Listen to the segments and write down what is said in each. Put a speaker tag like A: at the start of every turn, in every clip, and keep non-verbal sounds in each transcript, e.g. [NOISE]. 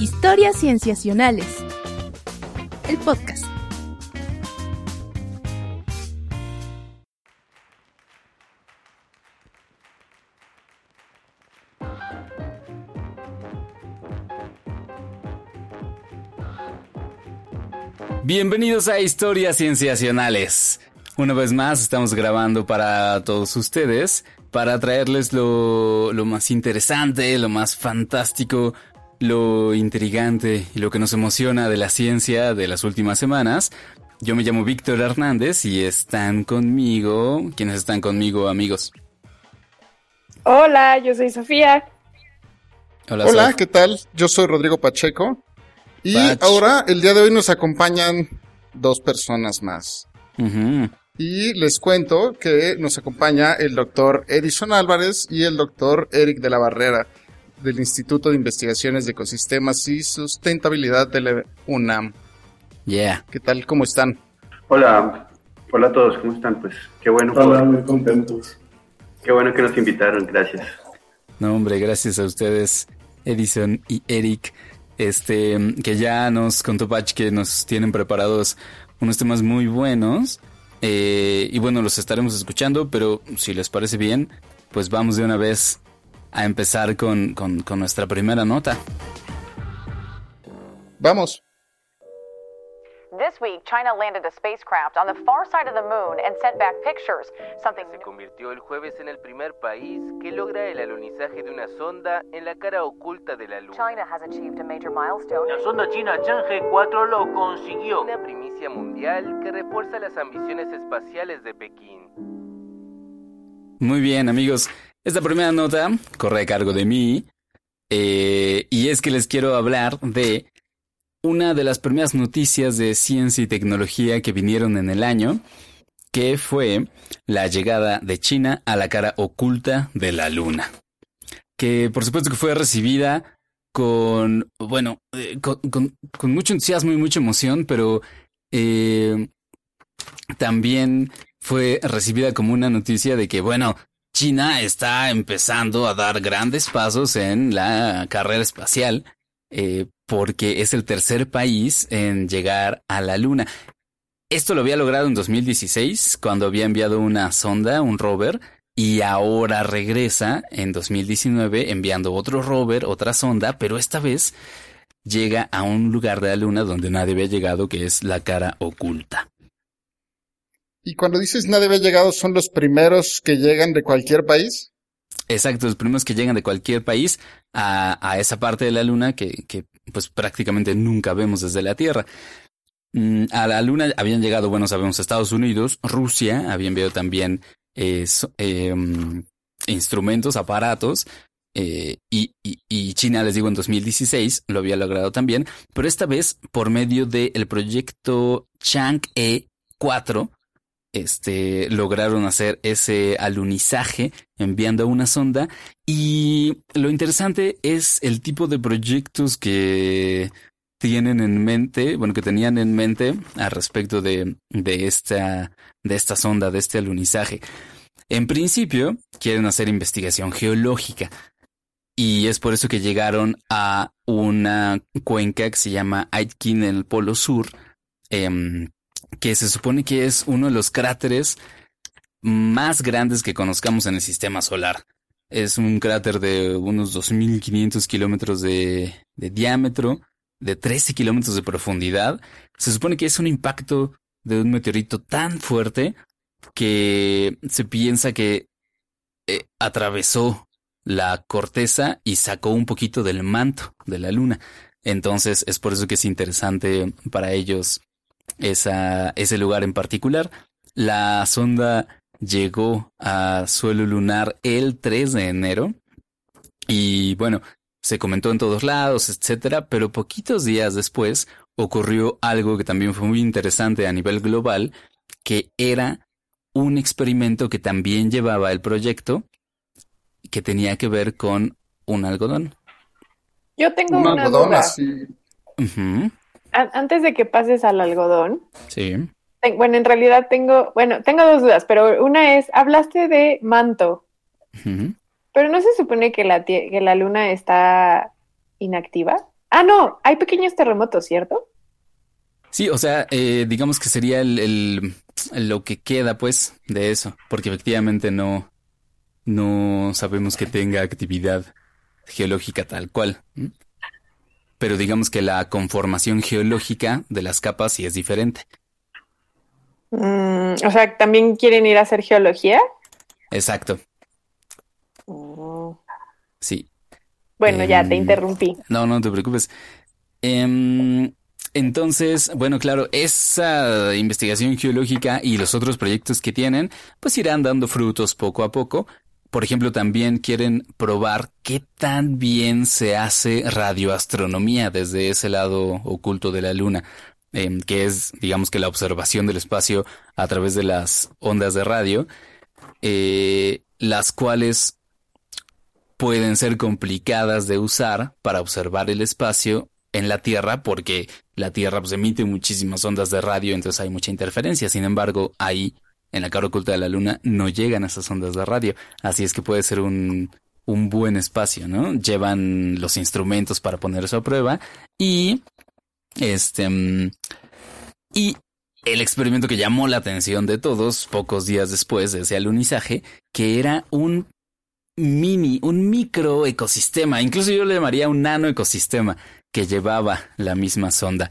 A: Historias Cienciacionales. El podcast.
B: Bienvenidos a Historias Cienciacionales. Una vez más estamos grabando para todos ustedes para traerles lo, lo más interesante, lo más fantástico, lo intrigante y lo que nos emociona de la ciencia de las últimas semanas. Yo me llamo Víctor Hernández y están conmigo. ¿Quiénes están conmigo, amigos?
C: Hola, yo soy Sofía.
D: Hola, Hola ¿qué tal? Yo soy Rodrigo Pacheco. Y ahora, el día de hoy nos acompañan dos personas más. Y les cuento que nos acompaña el doctor Edison Álvarez y el doctor Eric de la Barrera del Instituto de Investigaciones de Ecosistemas y Sustentabilidad de la UNAM.
B: Yeah.
D: ¿Qué tal? ¿Cómo están?
E: Hola, hola a todos, ¿cómo están? Pues qué bueno.
F: Hola, muy contentos.
E: Qué bueno que nos invitaron, gracias.
B: No, hombre, gracias a ustedes, Edison y Eric. Este, que ya nos contó Patch que nos tienen preparados unos temas muy buenos. Eh, y bueno, los estaremos escuchando, pero si les parece bien, pues vamos de una vez a empezar con, con, con nuestra primera nota.
D: Vamos.
G: This week, China landed a spacecraft on the far side of the moon and sent back pictures. Something
H: se convirtió el jueves en el primer país que logra el alunizaje de una sonda en la cara oculta de la Luna.
G: China has achieved a major milestone.
I: La sonda china Chang'e 4 lo consiguió.
H: Una primicia mundial que refuerza las ambiciones espaciales de Pekín.
B: Muy bien, amigos. Esta primera nota corre a cargo de mí. Eh, y es que les quiero hablar de una de las primeras noticias de ciencia y tecnología que vinieron en el año, que fue la llegada de China a la cara oculta de la Luna. Que por supuesto que fue recibida con, bueno, eh, con, mucho entusiasmo y mucha emoción, pero eh, también fue recibida como una noticia de que, bueno, China está empezando a dar grandes pasos en la carrera espacial eh, porque es el tercer país en llegar a la Luna. Esto lo había logrado en 2016, cuando había enviado una sonda, un rover, y ahora regresa en 2019 enviando otro rover, otra sonda, pero esta vez llega a un lugar de la Luna donde nadie había llegado, que es la cara oculta.
D: Y cuando dices nadie había llegado, ¿son los primeros que llegan de cualquier país?
B: Exacto, los primeros que llegan de cualquier país a, esa parte de la Luna que, que pues prácticamente nunca vemos desde la Tierra. Mm, a la Luna habían llegado, bueno, sabemos, Estados Unidos, Rusia, había enviado también eh, em, instrumentos, aparatos, eh, y, y, China, les digo, en 2016 lo había logrado también, pero esta vez por medio del proyecto Chang'e 4, este, lograron hacer ese alunizaje enviando una sonda y lo interesante es el tipo de proyectos que tienen en mente, bueno, que tenían en mente al respecto de, de, esta, de esta sonda, de este alunizaje. En principio, quieren hacer investigación geológica. Y es por eso que llegaron a una cuenca que se llama Aitken en el Polo Sur, eh, que se supone que es uno de los cráteres más grandes que conozcamos en el sistema solar. Es un cráter de unos 2.500 kilómetros de, de diámetro, de 13 kilómetros de profundidad. Se supone que es un impacto de un meteorito tan fuerte que se piensa que eh, atravesó la corteza y sacó un poquito del manto de la luna. Entonces es por eso que es interesante para ellos esa, ese lugar en particular. La sonda llegó a suelo lunar el 3 de enero y bueno, se comentó en todos lados, etcétera, pero poquitos días después ocurrió algo que también fue muy interesante a nivel global, que era un experimento que también llevaba el proyecto que tenía que ver con un algodón.
C: Yo tengo un una algodón así antes de que pases al algodón.
B: Sí.
C: bueno, en realidad tengo, bueno, tengo dos dudas, pero una es, hablaste de manto, pero no se supone que la, que la luna está inactiva. Ah, no, hay pequeños terremotos, ¿cierto?
B: Sí, o sea, eh, digamos que sería el, lo que queda, pues, de eso, porque efectivamente no, no sabemos que tenga actividad geológica tal cual. Pero digamos que la conformación geológica de las capas sí es diferente.
C: Mm, o sea, ¿también quieren ir a hacer geología?
B: Exacto. Oh. Sí.
C: Bueno, ya te em, interrumpí.
B: No, no te preocupes. Em, entonces, bueno, claro, esa investigación geológica y los otros proyectos que tienen, pues irán dando frutos poco a poco. Por ejemplo, también quieren probar qué tan bien se hace radioastronomía desde ese lado oculto de la Luna, em, que es, digamos que la observación del espacio a través de las ondas de radio, eh, las cuales pueden ser complicadas de usar para observar el espacio en la Tierra porque la Tierra pues, emite muchísimas ondas de radio, entonces hay mucha interferencia. Sin embargo, ahí, en la cara oculta de la Luna, no llegan esas ondas de radio. Así es que puede ser un, un buen espacio, ¿no? Llevan los instrumentos para poner eso a prueba y este mm, y el experimento que llamó la atención de todos pocos días después de ese alunizaje, que era un mini, un micro ecosistema, incluso yo le llamaría un nano ecosistema que llevaba la misma sonda.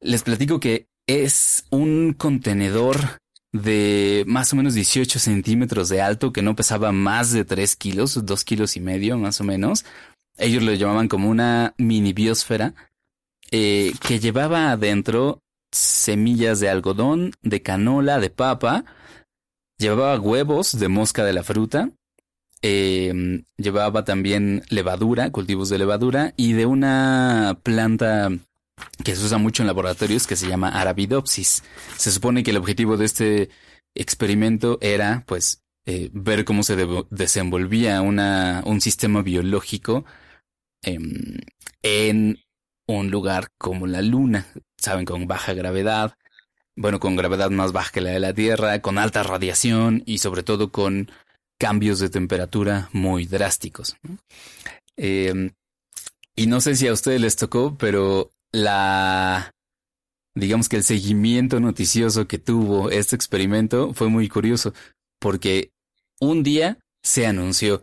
B: Les platico que es un contenedor de más o menos 18 centímetros de alto que no pesaba más de 3 kilos, 2 kilos y medio más o menos. Ellos lo llamaban como una mini biosfera eh, que llevaba adentro semillas de algodón, de canola, de papa, llevaba huevos de mosca de la fruta, eh, llevaba también levadura, cultivos de levadura y de una planta que se usa mucho en laboratorios que se llama Arabidopsis. Se supone que el objetivo de este experimento era, pues, eh, ver cómo se desenvolvía una, un sistema biológico em, en un lugar como la Luna, saben, con baja gravedad, bueno, con gravedad más baja que la de la Tierra, con alta radiación y sobre todo con cambios de temperatura muy drásticos. Em, y no sé si a ustedes les tocó, pero la, digamos que el seguimiento noticioso que tuvo este experimento fue muy curioso, porque un día se anunció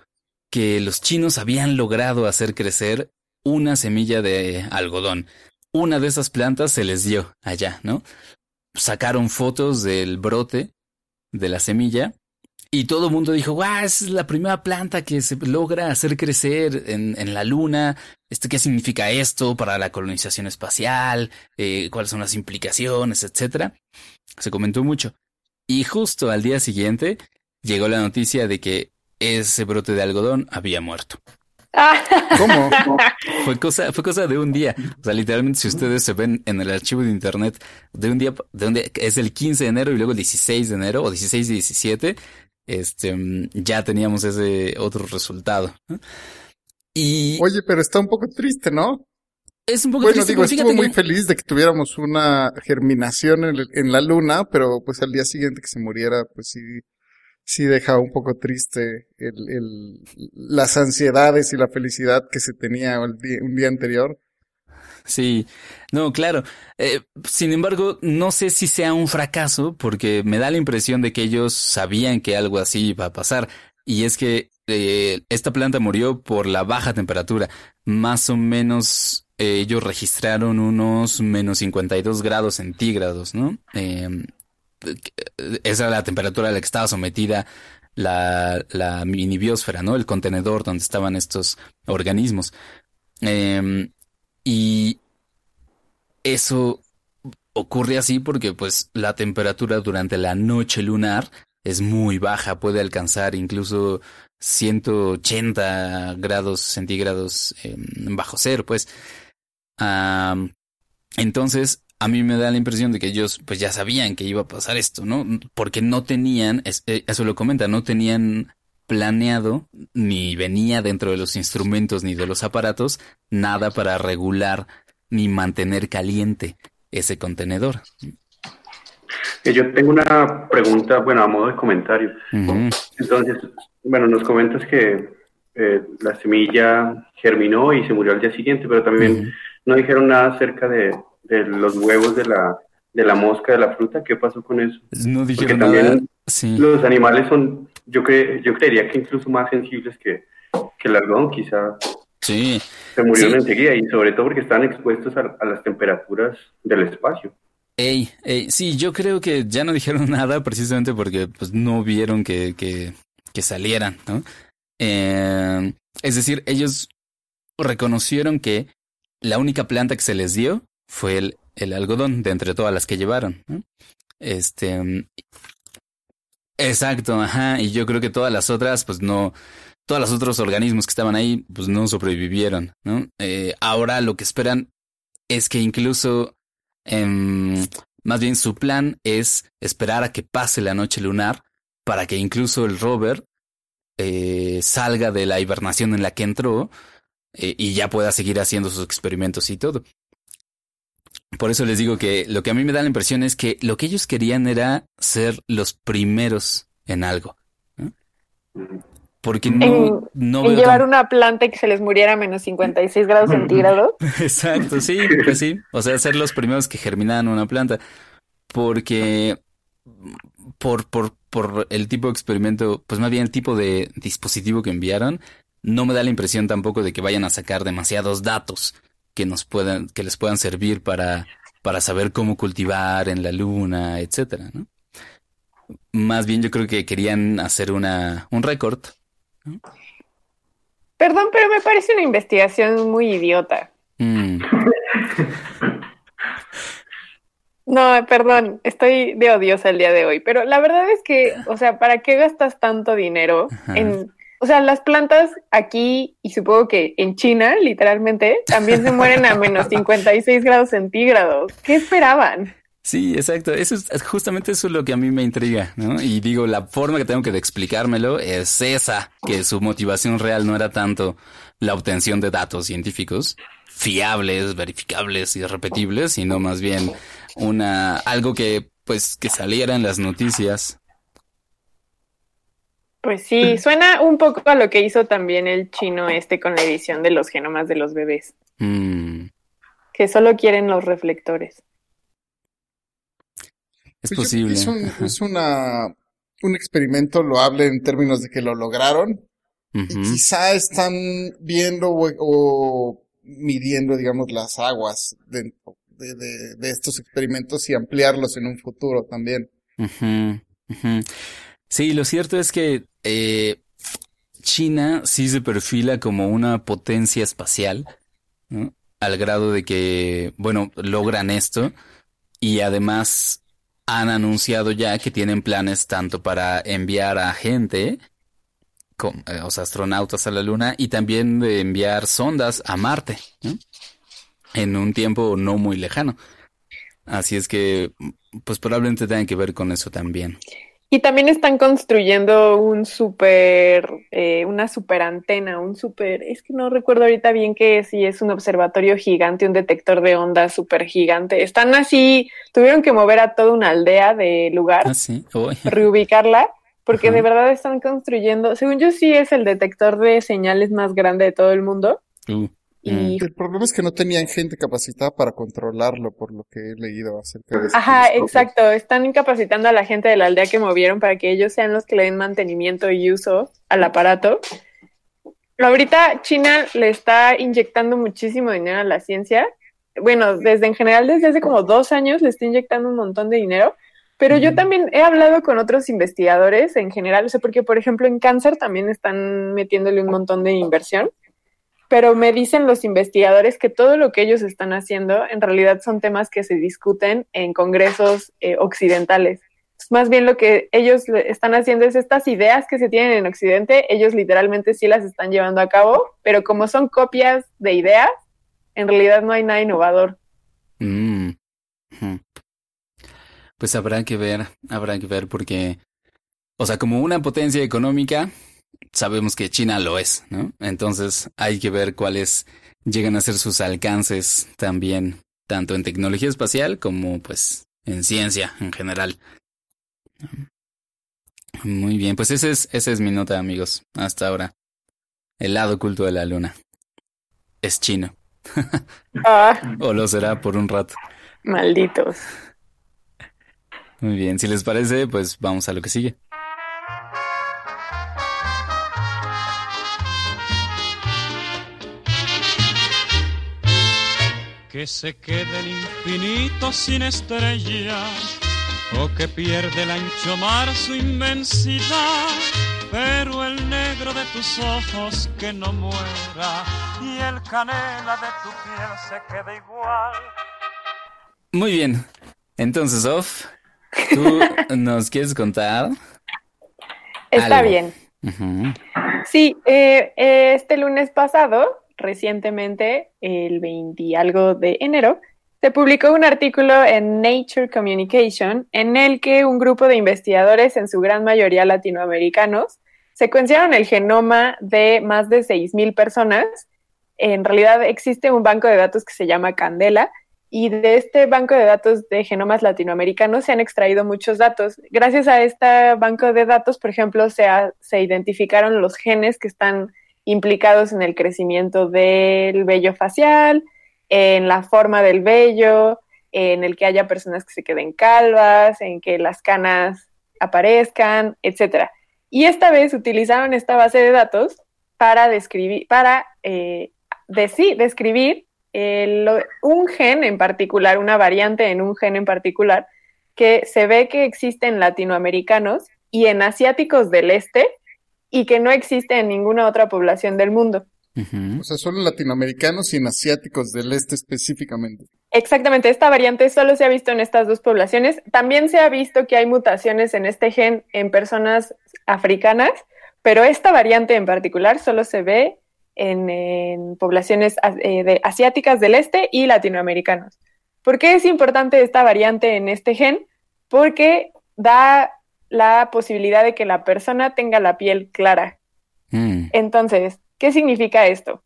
B: que los chinos habían logrado hacer crecer una semilla de algodón. Una de esas plantas se les dio allá, ¿no? Sacaron fotos del brote de la semilla y todo el mundo dijo, guau, es la primera planta que se logra hacer crecer en, en la luna. Este, ¿Qué significa esto para la colonización espacial? Eh, ¿Cuáles son las implicaciones? Etcétera. Se comentó mucho. Y justo al día siguiente llegó la noticia de que ese brote de algodón había muerto. ¿Cómo? [LAUGHS] fue cosa, fue cosa de un día. O sea, literalmente, si ustedes se ven en el archivo de internet de un día, de un día, es el 15 de enero y luego el 16 de enero, o 16 y 17, este, mm, ya teníamos ese otro resultado. Y...
D: Oye, pero está un poco triste, ¿no?
B: Es un poco
D: bueno,
B: triste.
D: digo, estuvo muy feliz de que tuviéramos una germinación en, en, la luna, pero pues al día siguiente que se muriera, pues sí, sí deja un poco triste el, el, las ansiedades y la felicidad que se tenía un día anterior.
B: Sí, no, claro. Eh, sin embargo, no sé si sea un fracaso porque me da la impresión de que ellos sabían que algo así iba a pasar. Y es que eh, esta planta murió por la baja temperatura. Más o menos eh, ellos registraron unos menos 52 grados centígrados, ¿no? Em, esa era la temperatura a la que estaba sometida la, la mini biosfera, ¿no? El contenedor donde estaban estos organismos. Eh, y eso ocurre así porque pues la temperatura durante la noche lunar es muy baja, puede alcanzar incluso 180 grados centígrados bajo cero, pues. entonces, a mí me da la impresión de que ellos pues ya sabían que iba a pasar esto, ¿no? Porque no tenían, eh, eso lo comenta, no tenían planeado, ni venía dentro de los instrumentos ni de los aparatos, nada para regular ni mantener caliente ese contenedor.
E: Eh, yo tengo una pregunta, bueno, a modo de comentario. Entonces, bueno, nos comentas que eh, la semilla germinó y se murió al día siguiente, pero también no dijeron nada acerca de, de, los huevos de la, de la mosca de la fruta. ¿Qué pasó con eso?
B: No dijeron nada.
E: Los animales son, yo, cre yo creería que incluso más sensibles que, que el algodón, quizá.
B: Sí.
E: Se murieron enseguida y sobre todo porque están expuestos a, las temperaturas del espacio.
B: Ey, ey, sí, yo creo que ya no dijeron [LAUGHS] nada precisamente porque pues no vieron que, que, que salieran, ¿no? Eh, es decir, ellos reconocieron que la única planta que se les dio fue el, el algodón de entre todas las que llevaron. ¿no? Este. Exacto, ajá. Y yo creo que todas las otras, pues no. Todos los otros organismos que estaban ahí, pues no sobrevivieron, ¿no? Eh, ahora lo que esperan es que incluso. Eh, más bien su plan es esperar a que pase la noche lunar para que incluso el rover eh, salga de la hibernación en la que entró eh, y ya pueda seguir haciendo sus experimentos y todo. Por eso les digo que lo que a mí me da la impresión es que lo que ellos querían era ser los primeros en algo. Porque no, no
C: llevar una planta y que se les muriera a menos 56 grados centígrados. [LAUGHS]
B: Exacto, sí, pues sí. O sea, ser los primeros que germinaran una planta. Porque por, por, por el tipo de experimento, pues más bien el tipo de dispositivo que enviaron, no me da la impresión tampoco de que vayan a sacar demasiados datos que nos puedan, que les puedan servir para, para saber cómo cultivar en la luna, etcétera, ¿no? Más bien yo creo que querían hacer una, un récord.
C: Perdón, pero me parece una investigación muy idiota. Mm. [LAUGHS] No, perdón, estoy de odiosa el día de hoy, pero la verdad es que, o sea, ¿para qué gastas tanto dinero en, o sea, las plantas aquí y supongo que en China, literalmente, también se mueren a menos [LAUGHS] 56 grados centígrados? ¿Qué esperaban?
B: Sí, exacto. Eso es justamente eso es lo que a mí me intriga, ¿no? Y digo, la forma que tengo que de explicármelo es esa, que su motivación real no era tanto la obtención de datos científicos fiables, verificables y repetibles, sino más bien una algo que pues que saliera en las noticias.
C: Pues sí, [LAUGHS] suena un poco a lo que hizo también el chino este con la edición de los genomas de los bebés. Mm. Que solo quieren los reflectores.
B: Es pues posible.
D: Es, un, es, una, un experimento loable en términos de que lo lograron. y quizá están viendo o, midiendo, digamos, las aguas de, de, de, estos experimentos y ampliarlos en un futuro también.
B: Sí, lo cierto es que eh, China sí se perfila como una potencia espacial, al grado de que, bueno, logran esto y además han anunciado ya que tienen planes tanto para enviar a gente, como, eh, o sea, astronautas a la Luna, y también de enviar sondas a Marte en un tiempo no muy lejano. Así es que, pues probablemente tenga que ver con eso también.
C: Y también están construyendo un super, eh, una super antena, un super, es que no recuerdo ahorita bien qué es, si es un observatorio gigante, un detector de ondas super gigante. Están así, tuvieron que mover a toda una aldea de lugar,
B: ah, sí?
C: reubicarla, porque de verdad están construyendo, según yo sí es el detector de señales más grande de todo el mundo. Uh.
D: Y... El problema es que no tenían gente capacitada para controlarlo, por lo que he leído acerca de eso.
C: Ajá, exacto. Están incapacitando a la gente de la aldea que movieron para que ellos sean los que le den mantenimiento y uso al aparato. Ahorita China le está inyectando muchísimo dinero a la ciencia. Bueno, desde en general, desde hace como dos años le está inyectando un montón de dinero. Pero yo también he hablado con otros investigadores en general, o sea, porque por ejemplo en cáncer también están metiéndole un montón de inversión pero me dicen los investigadores que todo lo que ellos están haciendo en realidad son temas que se discuten en congresos eh, occidentales. Más bien lo que ellos están haciendo es estas ideas que se tienen en Occidente, ellos literalmente sí las están llevando a cabo, pero como son copias de ideas, en realidad no hay nada innovador.
B: Mm. Pues habrá que ver, habrá que ver porque, o sea, como una potencia económica, sabemos que China lo es, ¿no? Entonces hay que ver cuáles llegan a ser sus alcances también, tanto en tecnología espacial como pues en ciencia en general. Muy bien, pues ese es, esa es mi nota, amigos, hasta ahora. el lado oculto de la luna. Es chino. [LAUGHS]
C: Ah.
B: o lo será por un rato.
C: Malditos.
B: Muy bien, si les parece, pues vamos a lo que sigue.
F: Que se quede el infinito sin estrellas o que pierde el ancho mar su inmensidad, pero el negro de tus ojos que no muera y el canela de tu piel se quede igual.
B: Muy bien, entonces, Off, ¿tú [LAUGHS] nos quieres contar?
C: Está bien. Sí, eh, este lunes pasado, recientemente, el 20 y algo de enero, se publicó un artículo en Nature Communication en el que un grupo de investigadores, en su gran mayoría latinoamericanos, secuenciaron el genoma de más de 6.000 personas. En realidad existe un banco de datos que se llama Candela y de este banco de datos de genomas latinoamericanos se han extraído muchos datos. Gracias a este banco de datos, por ejemplo, se, se identificaron los genes que están implicados en el crecimiento del vello facial, en la forma del vello, en el que haya personas que se queden calvas, en que las canas aparezcan, etcétera. Y esta vez utilizaron esta base de datos para describir, para eh, describir un gen en particular, una variante en un gen en particular, que se ve que existe en latinoamericanos y en asiáticos del este y que no existe en ninguna otra población del mundo.
D: O sea, solo latinoamericanos y en asiáticos del este específicamente.
C: Exactamente, esta variante solo se ha visto en estas dos poblaciones. También se ha visto que hay mutaciones en este gen en personas africanas, pero esta variante en particular solo se ve en, poblaciones eh, asiáticas del este y latinoamericanos. ¿Por qué es importante esta variante en este gen? Porque da la posibilidad de que la persona tenga la piel clara. Mm. Entonces, ¿Qué significa esto?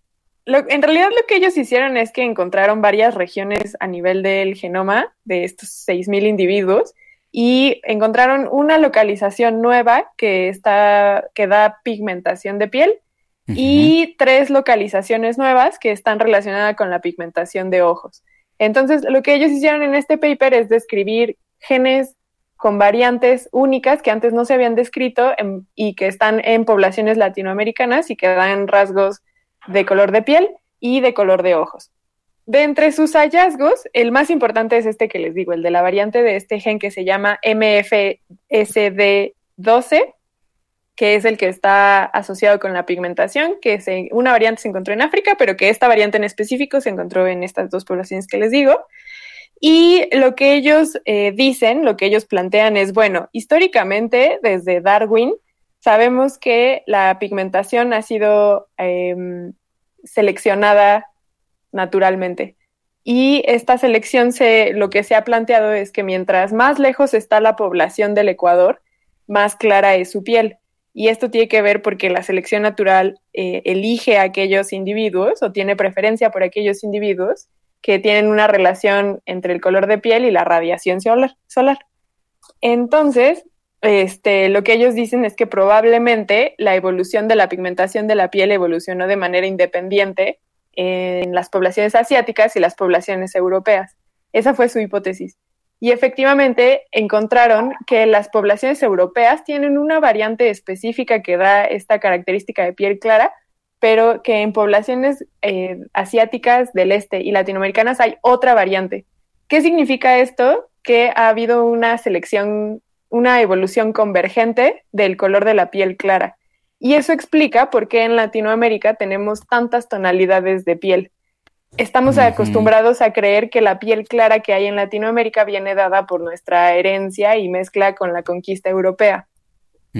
C: en realidad lo que ellos hicieron es que encontraron varias regiones a nivel del genoma de estos 6.000 individuos y encontraron una localización nueva que, está, que da pigmentación de piel y tres localizaciones nuevas que están relacionadas con la pigmentación de ojos. Entonces, lo que ellos hicieron en este paper es describir genes con variantes únicas que antes no se habían descrito y que están en poblaciones latinoamericanas y que dan rasgos de color de piel y de color de ojos. De entre sus hallazgos, el más importante es este que les digo, el de la variante de este gen que se llama MFSD12, que es el que está asociado con la pigmentación, que una variante se encontró en África, pero que esta variante en específico se encontró en estas dos poblaciones que les digo. Y lo que ellos eh, dicen, lo que ellos plantean es, bueno, históricamente, desde Darwin, sabemos que la pigmentación ha sido em, seleccionada naturalmente. Y esta selección se, lo que se ha planteado es que mientras más lejos está la población del Ecuador, más clara es su piel. Y esto tiene que ver porque la selección natural eh, elige a aquellos individuos o tiene preferencia por aquellos individuos que tienen una relación entre el color de piel y la radiación solar. Entonces, este, lo que ellos dicen es que probablemente la evolución de la pigmentación de la piel evolucionó de manera independiente en las poblaciones asiáticas y las poblaciones europeas. Esa fue su hipótesis. Y efectivamente encontraron que las poblaciones europeas tienen una variante específica que da esta característica de piel clara, pero que en poblaciones eh, asiáticas del este y latinoamericanas hay otra variante. ¿Qué significa esto? Que ha habido una selección, una evolución convergente del color de la piel clara. Y eso explica por qué en Latinoamérica tenemos tantas tonalidades de piel. Estamos acostumbrados a creer que la piel clara que hay en Latinoamérica viene dada por nuestra herencia y mezcla con la conquista europea.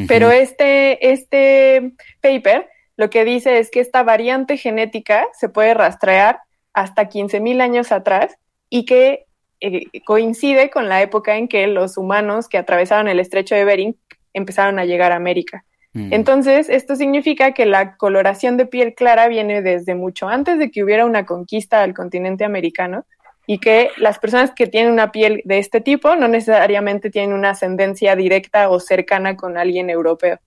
C: Pero este, este paper lo que dice es que esta variante genética se puede rastrear hasta 15.000 años atrás y que eh, coincide con la época en que los humanos que atravesaron el estrecho de Bering empezaron a llegar a América. Mm. Entonces, esto significa que la coloración de piel clara viene desde mucho antes de que hubiera una conquista al continente americano y que las personas que tienen una piel de este tipo no necesariamente tienen una ascendencia directa o cercana con alguien europeo.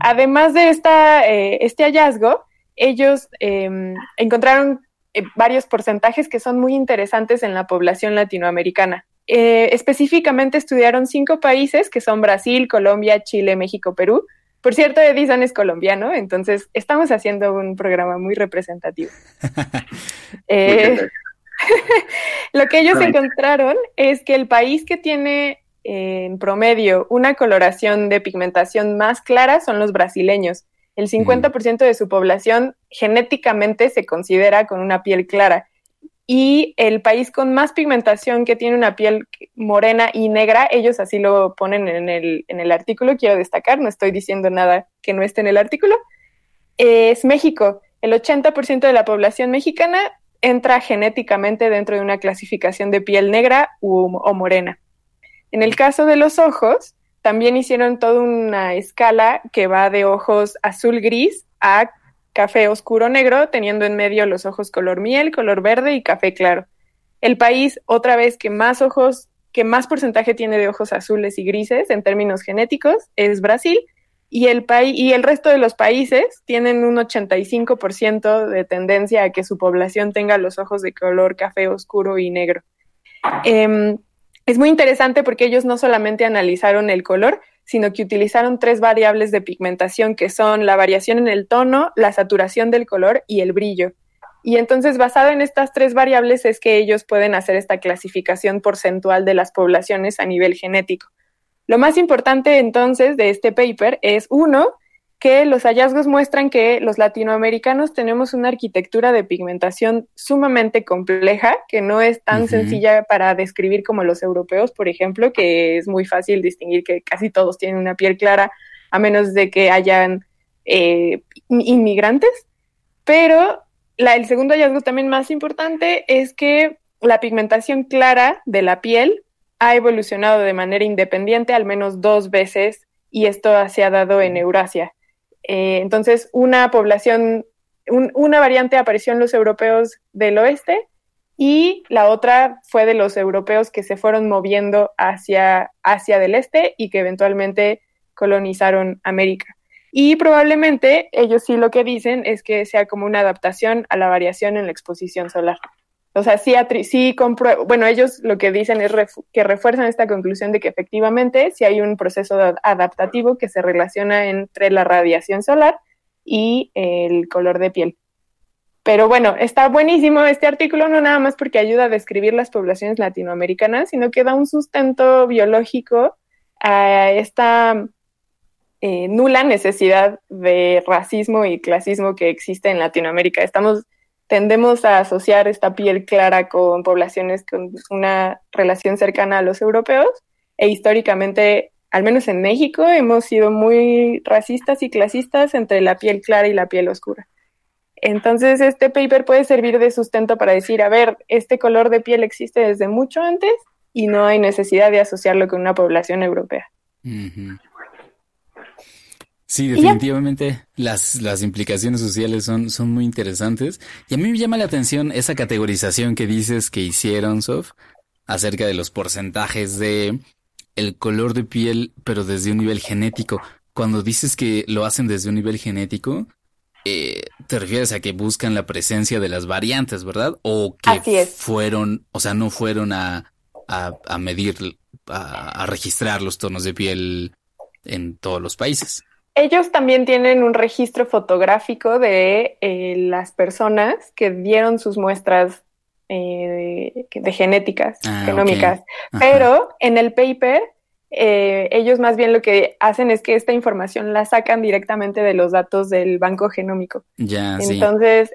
C: Además de esta, eh, este hallazgo, ellos em, encontraron eh, varios porcentajes que son muy interesantes en la población latinoamericana. Eh, específicamente estudiaron cinco países que son Brasil, Colombia, Chile, México, Perú. Por cierto, Edison es colombiano, entonces estamos haciendo un programa muy representativo. [LAUGHS] [LAUGHS] Lo que ellos encontraron es que el país que tiene en promedio una coloración de pigmentación más clara son los brasileños. El 50% de su población genéticamente se considera con una piel clara. Y el país con más pigmentación que tiene una piel morena y negra, ellos así lo ponen en el, en el artículo, quiero destacar, no estoy diciendo nada que no esté en el artículo, es México. El 80% de la población mexicana entra genéticamente dentro de una clasificación de piel negra o morena. En el caso de los ojos, también hicieron toda una escala que va de ojos azul-gris a café oscuro negro, teniendo en medio los ojos color miel, color verde y café claro. El país, otra vez, que más ojos, que más porcentaje tiene de ojos azules y grises en términos genéticos es Brasil, y el, y el resto de los países tienen un 85% de tendencia a que su población tenga los ojos de color café oscuro y negro. Em, es muy interesante porque ellos no solamente analizaron el color, sino que utilizaron tres variables de pigmentación que son la variación en el tono, la saturación del color y el brillo. Y entonces, basado en estas tres variables, es que ellos pueden hacer esta clasificación porcentual de las poblaciones a nivel genético. Lo más importante entonces de este paper es, uno, que los hallazgos muestran que los latinoamericanos tenemos una arquitectura de pigmentación sumamente compleja, que no es tan sencilla para describir como los europeos, por ejemplo, que es muy fácil distinguir que casi todos tienen una piel clara, a menos de que hayan eh, inmigrantes. Pero el segundo hallazgo también más importante es que la pigmentación clara de la piel ha evolucionado de manera independiente al menos dos veces y esto se ha dado en Eurasia. Eh, entonces, una población, una variante apareció en los europeos del oeste y la otra fue de los europeos que se fueron moviendo hacia Asia del Este y que eventualmente colonizaron América. Y probablemente ellos sí lo que dicen es que sea como una adaptación a la variación en la exposición solar. O sea, sí, sí bueno, ellos lo que dicen es que refuerzan esta conclusión de que efectivamente sí hay un proceso adaptativo que se relaciona entre la radiación solar y el color de piel. Pero bueno, está buenísimo este artículo, no nada más porque ayuda a describir las poblaciones latinoamericanas, sino que da un sustento biológico a esta eh, nula necesidad de racismo y clasismo que existe en Latinoamérica. Estamos tendemos a asociar esta piel clara con poblaciones con una relación cercana a los europeos e históricamente, al menos en México, hemos sido muy racistas y clasistas entre la piel clara y la piel oscura. Entonces, este paper puede servir de sustento para decir, a ver, este color de piel existe desde mucho antes y no hay necesidad de asociarlo con una población europea.
B: Sí, definitivamente las, las implicaciones sociales son, son muy interesantes. Y a mí me llama la atención esa categorización que dices que hicieron, Sof, acerca de los porcentajes de el color de piel, pero desde un nivel genético. Cuando dices que lo hacen desde un nivel genético, eh, te refieres a que buscan la presencia de las variantes, ¿verdad? O que fueron, o sea, no fueron a, a, a medir, a, a registrar los tonos de piel en todos los países
C: ellos también tienen un registro fotográfico de eh, las personas que dieron sus muestras eh, de, genéticas, ah, genómicas, pero en el paper eh, ellos más bien lo que hacen es que esta información la sacan directamente de los datos del banco genómico.
B: Ya,
C: Entonces,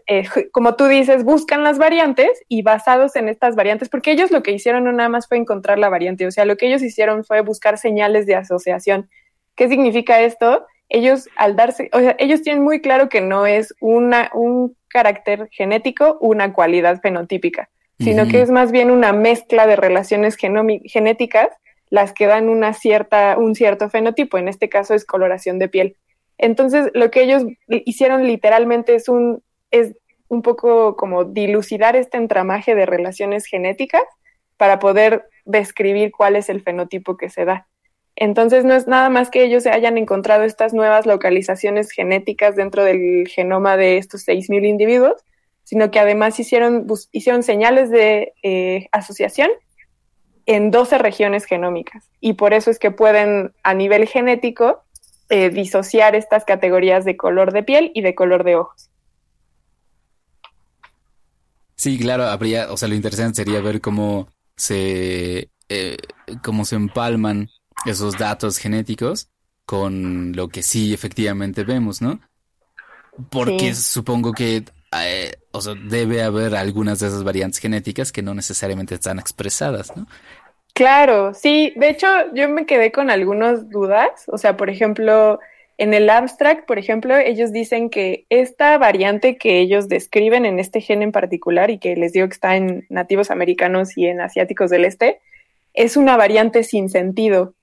C: como tú dices, buscan las variantes y basados en estas variantes, porque ellos lo que hicieron no nada más fue encontrar la variante, o sea, lo que ellos hicieron fue buscar señales de asociación. ¿Qué significa esto? Ellos al darse, o sea, ellos tienen muy claro que no es una, un carácter genético, una cualidad fenotípica, sino que es más bien una mezcla de relaciones genéticas las que dan una cierta, un cierto fenotipo, en este caso es coloración de piel. Entonces, lo que ellos hicieron literalmente es un, es un poco como dilucidar este entramaje de relaciones genéticas para poder describir cuál es el fenotipo que se da. Entonces no es nada más que ellos se hayan encontrado estas nuevas localizaciones genéticas dentro del genoma de estos 6.000 individuos, sino que además hicieron, hicieron señales de eh, asociación en 12 regiones genómicas. Y por eso es que pueden a nivel genético eh, disociar estas categorías de color de piel y de color de ojos.
B: Sí, claro, habría, o sea, lo interesante sería ver cómo se, eh, cómo se empalman esos datos genéticos con lo que sí efectivamente vemos, ¿no? Porque supongo que eh, o sea, debe haber algunas de esas variantes genéticas que no necesariamente están expresadas, ¿no?
C: Claro, sí. De hecho, yo me quedé con algunas dudas. O sea, por ejemplo, en el abstract, por ejemplo, ellos dicen que esta variante que ellos describen en este gen en particular y que les digo que está en nativos americanos y en asiáticos del este, es una variante sin sentido.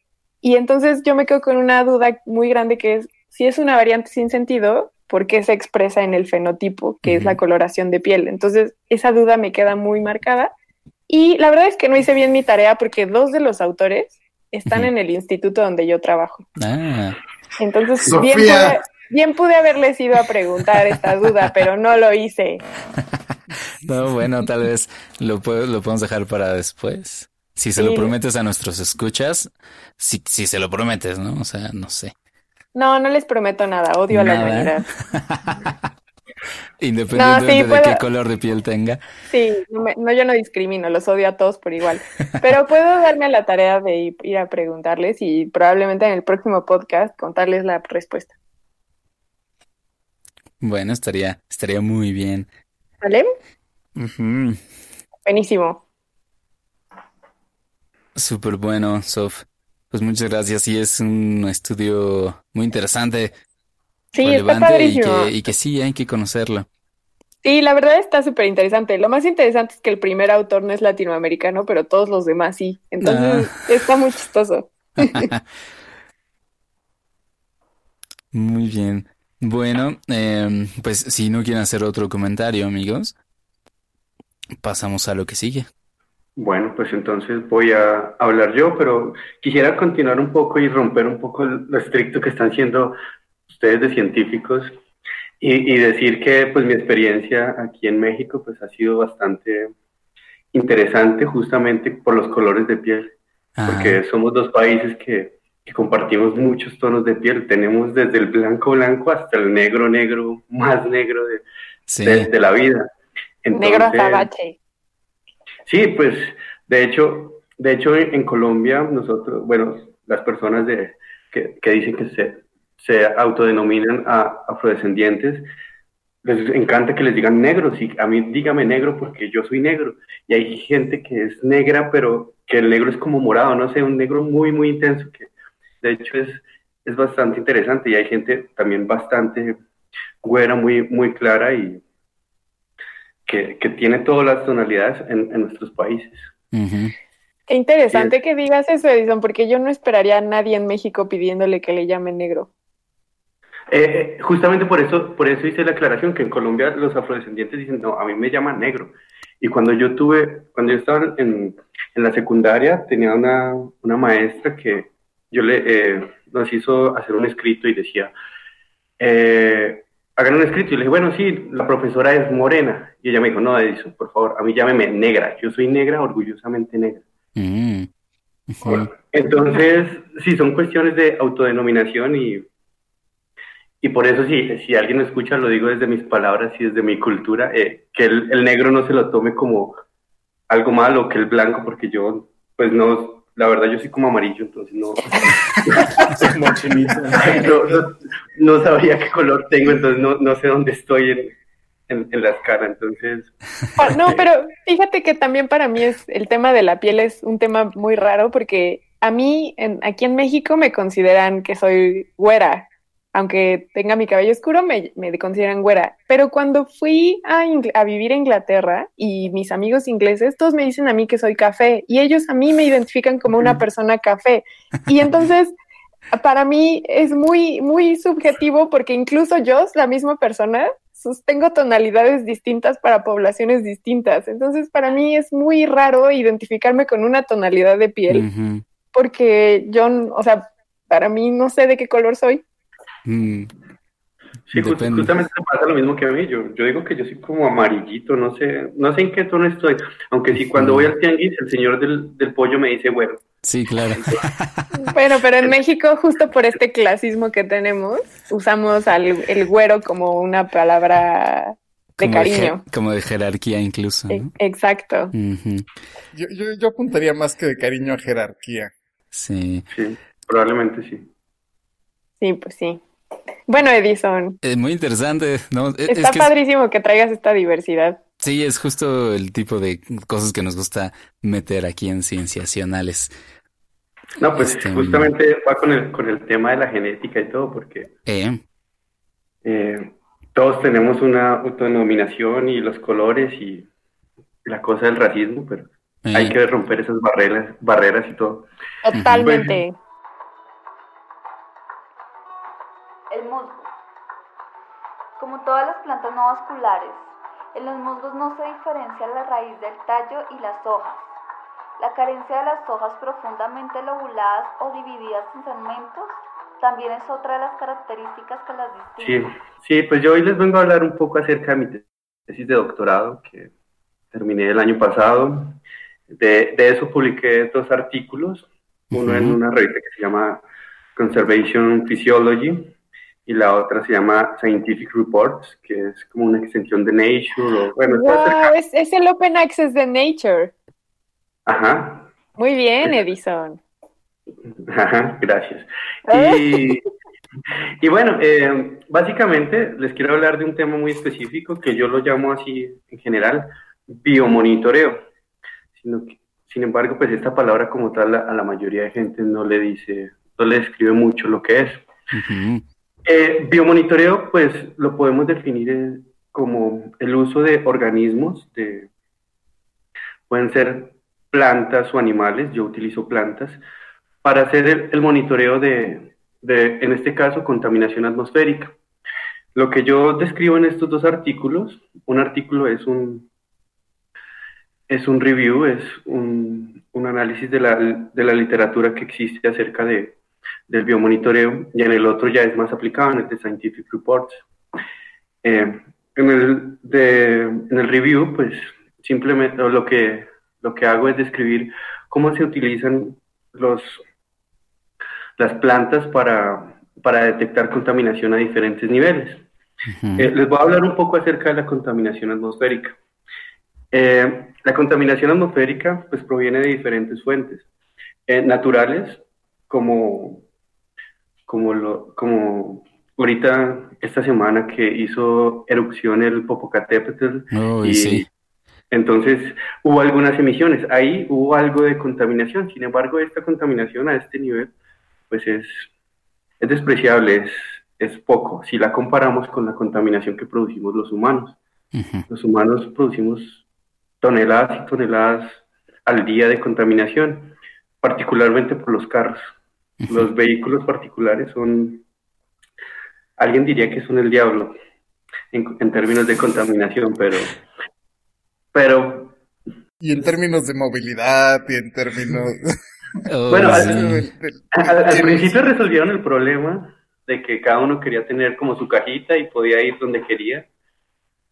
C: Y entonces yo me quedo con una duda muy grande que es, si es una variante sin sentido, ¿por qué se expresa en el fenotipo, que es la coloración de piel? Entonces, esa duda me queda muy marcada. Y la verdad es que no hice bien mi tarea porque dos de los autores están en el instituto donde yo trabajo. Ah. Entonces, bien pude, bien pude, haberles ido a preguntar esta duda, [LAUGHS] pero no lo hice. [LAUGHS]
B: No, bueno, tal vez lo, lo podemos dejar para después. Si se lo prometes a nuestros escuchas, si, si se lo prometes, ¿no? O sea, no sé.
C: No, no les prometo nada, odio a la humanidad. [LAUGHS]
B: Independientemente de qué color de piel tenga.
C: Sí, no, yo no discrimino, los odio a todos por igual. Pero puedo darme a la tarea de ir a preguntarles y probablemente en el próximo podcast contarles la respuesta.
B: Bueno, estaría, estaría muy bien.
C: ¿Vale? Buenísimo.
B: Súper bueno, Sof. Pues muchas gracias. Sí, es un estudio muy interesante.
C: Sí, está
B: y que, y que sí, hay que conocerlo.
C: Sí, la verdad está súper interesante. Lo más interesante es que el primer autor no es latinoamericano, pero todos los demás sí. Entonces ah. está muy chistoso. [LAUGHS]
B: muy bien. Bueno, eh, pues si no quieren hacer otro comentario, amigos, pasamos a lo que sigue.
E: Bueno, pues entonces voy a hablar yo, pero quisiera continuar un poco y romper un poco lo estricto que están siendo ustedes de científicos y, decir que pues mi experiencia aquí en México pues ha sido bastante interesante justamente por los colores de piel, porque somos dos países que, compartimos muchos tonos de piel, tenemos desde el blanco blanco hasta el negro negro, más negro de, de, la vida.
C: negro azabache.
E: Sí, pues de hecho, de hecho en Colombia nosotros, bueno, las personas de, que, dicen que se, se autodenominan a afrodescendientes, les encanta que les digan negros y a mí dígame negro porque yo soy negro. Y hay gente que es negra, pero que el negro es como morado, no sé, un negro muy, muy intenso, que de hecho es, es bastante interesante y hay gente también bastante güera, muy, muy clara y que, tiene todas las tonalidades en, nuestros países.
C: Qué interesante que digas eso, Edison, porque yo no esperaría a nadie en México pidiéndole que le llame negro.
E: Eh, eh, justamente por eso, por eso hice la aclaración que en Colombia los afrodescendientes dicen, no, a mí me llaman negro. Y cuando yo tuve, cuando yo estaba en, la secundaria, tenía una, maestra que yo le, eh, nos hizo hacer un escrito y decía, eh, hagan un escrito. Y le dije, bueno, sí, la profesora es morena. Y ella me dijo, no, Edison, por favor, a mí llámeme negra. Yo soy negra, orgullosamente negra. Mm. entonces, sí, son cuestiones de autodenominación y, y por eso, sí, si alguien me escucha, lo digo desde mis palabras y desde mi cultura, eh, que el, el negro no se lo tome como algo malo que el blanco, porque yo, pues no, la verdad yo soy como amarillo, entonces no, [LAUGHS] no, sabría qué color tengo, entonces no, sé dónde estoy en, en, la escala, entonces...
C: Ah, no, pero fíjate que también para mí es el tema de la piel es un tema muy raro porque a mí en, aquí en México me consideran que soy güera, aunque tenga mi cabello oscuro, me, consideran güera. Pero cuando fui a, a, vivir a Inglaterra y mis amigos ingleses, todos me dicen a mí que soy café y ellos a mí me identifican como una persona café. Y [LAUGHS] entonces, para mí es muy, muy subjetivo porque incluso yo, la misma persona, tengo tonalidades distintas para poblaciones distintas. Entonces, para mí es muy raro identificarme con una tonalidad de piel porque yo, o sea, para mí no sé de qué color soy.
E: Mm. Sí, justamente pasa lo mismo que a mí. Yo, yo digo que yo soy como amarillito, no sé, no sé en qué tono estoy. Aunque sí, cuando voy al tianguis, el señor del, del pollo me dice, bueno.
B: Sí, claro. [LAUGHS]
C: bueno, pero en México, justo por este clasismo que tenemos, usamos al, el güero como una palabra de cariño.
B: como de jerarquía incluso.
C: E, exacto.
D: yo, yo, yo apuntaría más que de cariño a jerarquía.
B: Sí.
E: Sí, probablemente sí.
C: Sí, pues sí. Bueno, Edison.
B: Es muy interesante, ¿no?
C: E, Está padrísimo que traigas esta diversidad.
B: Sí, es justo el tipo de cosas que nos gusta meter aquí en Cienciacionales.
E: No, pues este, justamente va con el, con el tema de la genética y todo, porque
B: eh.
E: Eh, todos tenemos una autodenominación y los colores y la cosa del racismo, pero hay eh. que romper esas barreras, barreras y todo.
C: Totalmente.
J: El Como todas las plantas no vasculares, en los musgos no se diferencia la raíz del tallo y las hojas. La carencia de las hojas profundamente lobuladas o divididas en segmentos también es otra de las características que las distinguen.
E: Sí, sí, pues yo hoy les vengo a hablar un poco acerca de mi tesis de doctorado que terminé el año pasado. De, de eso publiqué dos artículos, uno en una revista que se llama Conservation Physiology y la otra se llama Scientific Reports, que es como una extensión de Nature. bueno,
C: es, es, el Open Access de Nature.
E: Ajá.
C: Muy bien, Edison. [LAUGHS]
E: Ajá, gracias. Y, y bueno, eh, básicamente les quiero hablar de un tema muy específico que yo lo llamo así en general, biomonitoreo. Sino que, sin embargo, pues esta palabra como tal a la mayoría de gente no le dice, no le describe mucho lo que es. Eh, biomonitoreo, pues lo podemos definir eh, como el uso de organismos, de, pueden ser plantas o animales, yo utilizo plantas, para hacer el, monitoreo de, de, en este caso, contaminación atmosférica. Lo que yo describo en estos dos artículos, un artículo es un, es un review, es un, un análisis de la, de la literatura que existe acerca de, del biomonitoreo y en el otro ya es más aplicado en el de Scientific Reports. Eh, en, el de, en el review, pues simplemente lo que, lo que hago es describir cómo se utilizan los, las plantas para, para detectar contaminación a diferentes niveles. Eh, les voy a hablar un poco acerca de la contaminación atmosférica. Eh, la contaminación atmosférica pues proviene de diferentes fuentes naturales como como, lo, como ahorita esta semana que hizo erupción el Popocatépetl y entonces hubo algunas emisiones, ahí hubo algo de contaminación, sin embargo esta contaminación a este nivel pues es, es despreciable, es, es poco si la comparamos con la contaminación que producimos los humanos. Los humanos producimos toneladas y toneladas al día de contaminación, particularmente por los carros. Los vehículos particulares son, alguien diría que son el diablo en, términos de contaminación, pero, pero...
D: Y en términos de movilidad y en términos... [LAUGHS]
E: Oh, bueno, al, principio resolvieron el problema de que cada uno quería tener como su cajita y podía ir donde quería,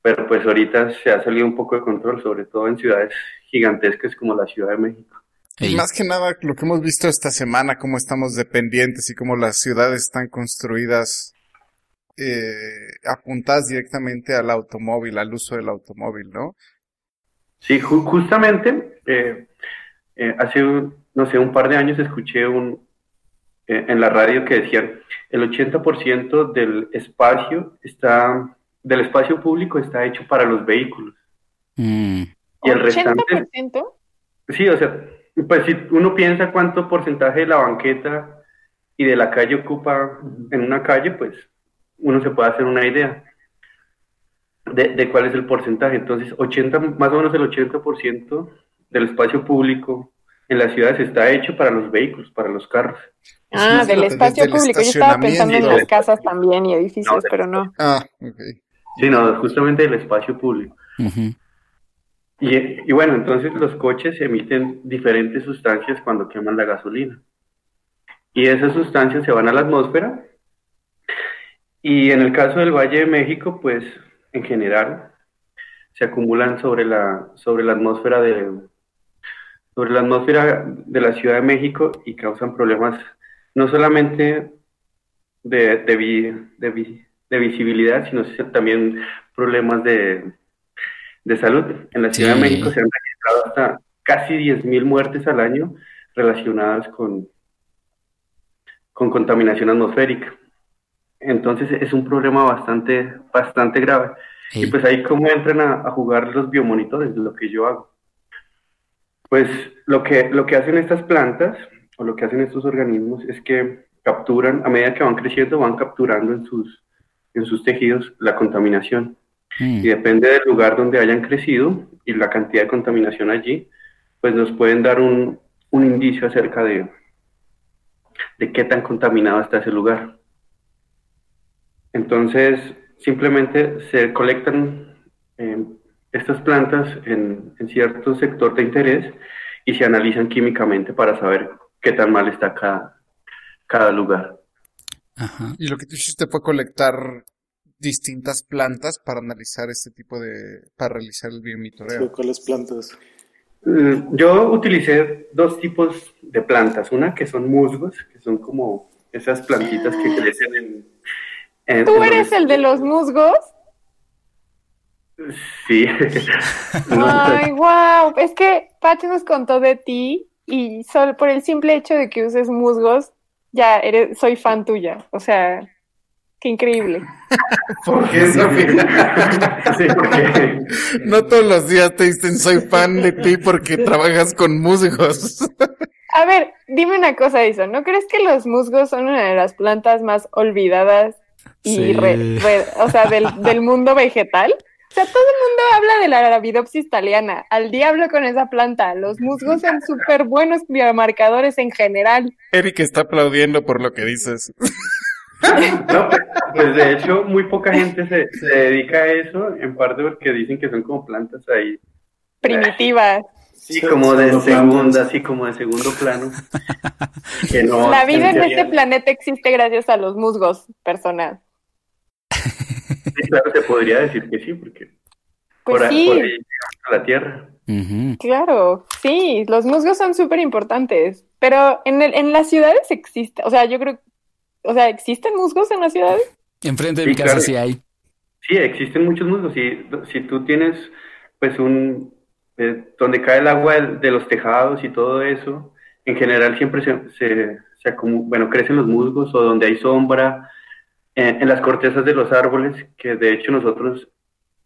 E: pero pues ahorita se ha salido un poco de control, sobre todo en ciudades gigantescas como la Ciudad de México.
D: Y más que nada, lo que hemos visto esta semana, cómo estamos dependientes y cómo las ciudades están construidas eh, apuntadas directamente al automóvil, al uso del automóvil, ¿no?
E: Sí, justamente eh, eh, hace, no sé, un par de años escuché un, eh, en la radio que decían el 80% del espacio está, del espacio público está hecho para los vehículos.
C: Mm. Y el restante... ¿80%?
E: Sí, o sea, pues si uno piensa cuánto porcentaje de la banqueta y de la calle ocupa en una calle, pues uno se puede hacer una idea de, cuál es el porcentaje. Entonces, 80, más o menos el 80% del espacio público en las ciudades está hecho para los vehículos, para los carros.
C: Ah, del espacio público. Yo estaba pensando en las casas también y edificios, pero no.
D: Ah, ok.
E: Sí, no, justamente el espacio público. Y, bueno, entonces los coches emiten diferentes sustancias cuando queman la gasolina. y esas sustancias se van a la atmósfera. Y en el caso del Valle de México, pues en general se acumulan sobre la, sobre la atmósfera de sobre la atmósfera de la Ciudad de México y causan problemas no solamente de, de, visibilidad, sino también problemas de, salud. En la Ciudad de México se han registrado hasta casi 10.000 muertes al año relacionadas con, con contaminación atmosférica. Entonces es un problema bastante, bastante grave. Y pues ahí cómo entran a, jugar los biomonitores, lo que yo hago. Pues lo que, lo que hacen estas plantas o lo que hacen estos organismos es que capturan, a medida que van creciendo, van capturando en sus, en sus tejidos la contaminación. Mm. Y depende del lugar donde hayan crecido y la cantidad de contaminación allí, pues nos pueden dar un, un indicio acerca de, de qué tan contaminado está ese lugar. Entonces, simplemente se colectan eh, estas plantas en, cierto sector de interés y se analizan químicamente para saber qué tan mal está cada, cada lugar.
D: Y lo que tú hiciste fue colectar distintas plantas para analizar este tipo de, para realizar el biomonitoreo.
K: ¿Cuáles plantas?
E: Mm, yo utilicé dos tipos de plantas, una que son musgos, que son como esas plantitas que crecen
C: en... ¿Tú eres el de los musgos?
E: Sí. [LAUGHS]
C: Ay, wow. Es que Pachi nos contó de ti y solo por el simple hecho de que uses musgos, ya eres, soy fan tuya. O sea, Qué increíble.
D: ¿Por qué, [LAUGHS] No todos los días te dicen soy fan de ti porque trabajas con musgos.
C: A ver, dime una cosa, Isa. ¿No crees que los musgos son una de las plantas más olvidadas y o sea, del, del, mundo vegetal? O sea, todo el mundo habla de la Arabidopsis thaliana. Al diablo con esa planta. Los musgos son súper buenos biomarcadores en general.
D: Eric está aplaudiendo por lo que dices.
E: No, pues de hecho muy poca gente se, dedica a eso, en parte porque dicen que son como plantas ahí.
C: Primitivas.
E: Sí, como de segunda, así como de segundo plano. [LAUGHS]
C: La vida en este planeta existe gracias a los musgos, personal.
E: Sí, claro, se podría decir que sí, porque
C: pues por, sí.
E: ahí a la Tierra.
C: Claro, sí, los musgos son súper importantes, pero en, el, en las ciudades existe, o sea, yo creo o sea, ¿existen musgos en las ciudades?
B: Enfrente de mi casa sí hay.
E: Sí, existen muchos musgos. Si, si tú tienes, pues, un. Eh, donde cae el agua de, los tejados y todo eso, en general siempre se, se, bueno, crecen los musgos o donde hay sombra, en las cortezas de los árboles, que de hecho nosotros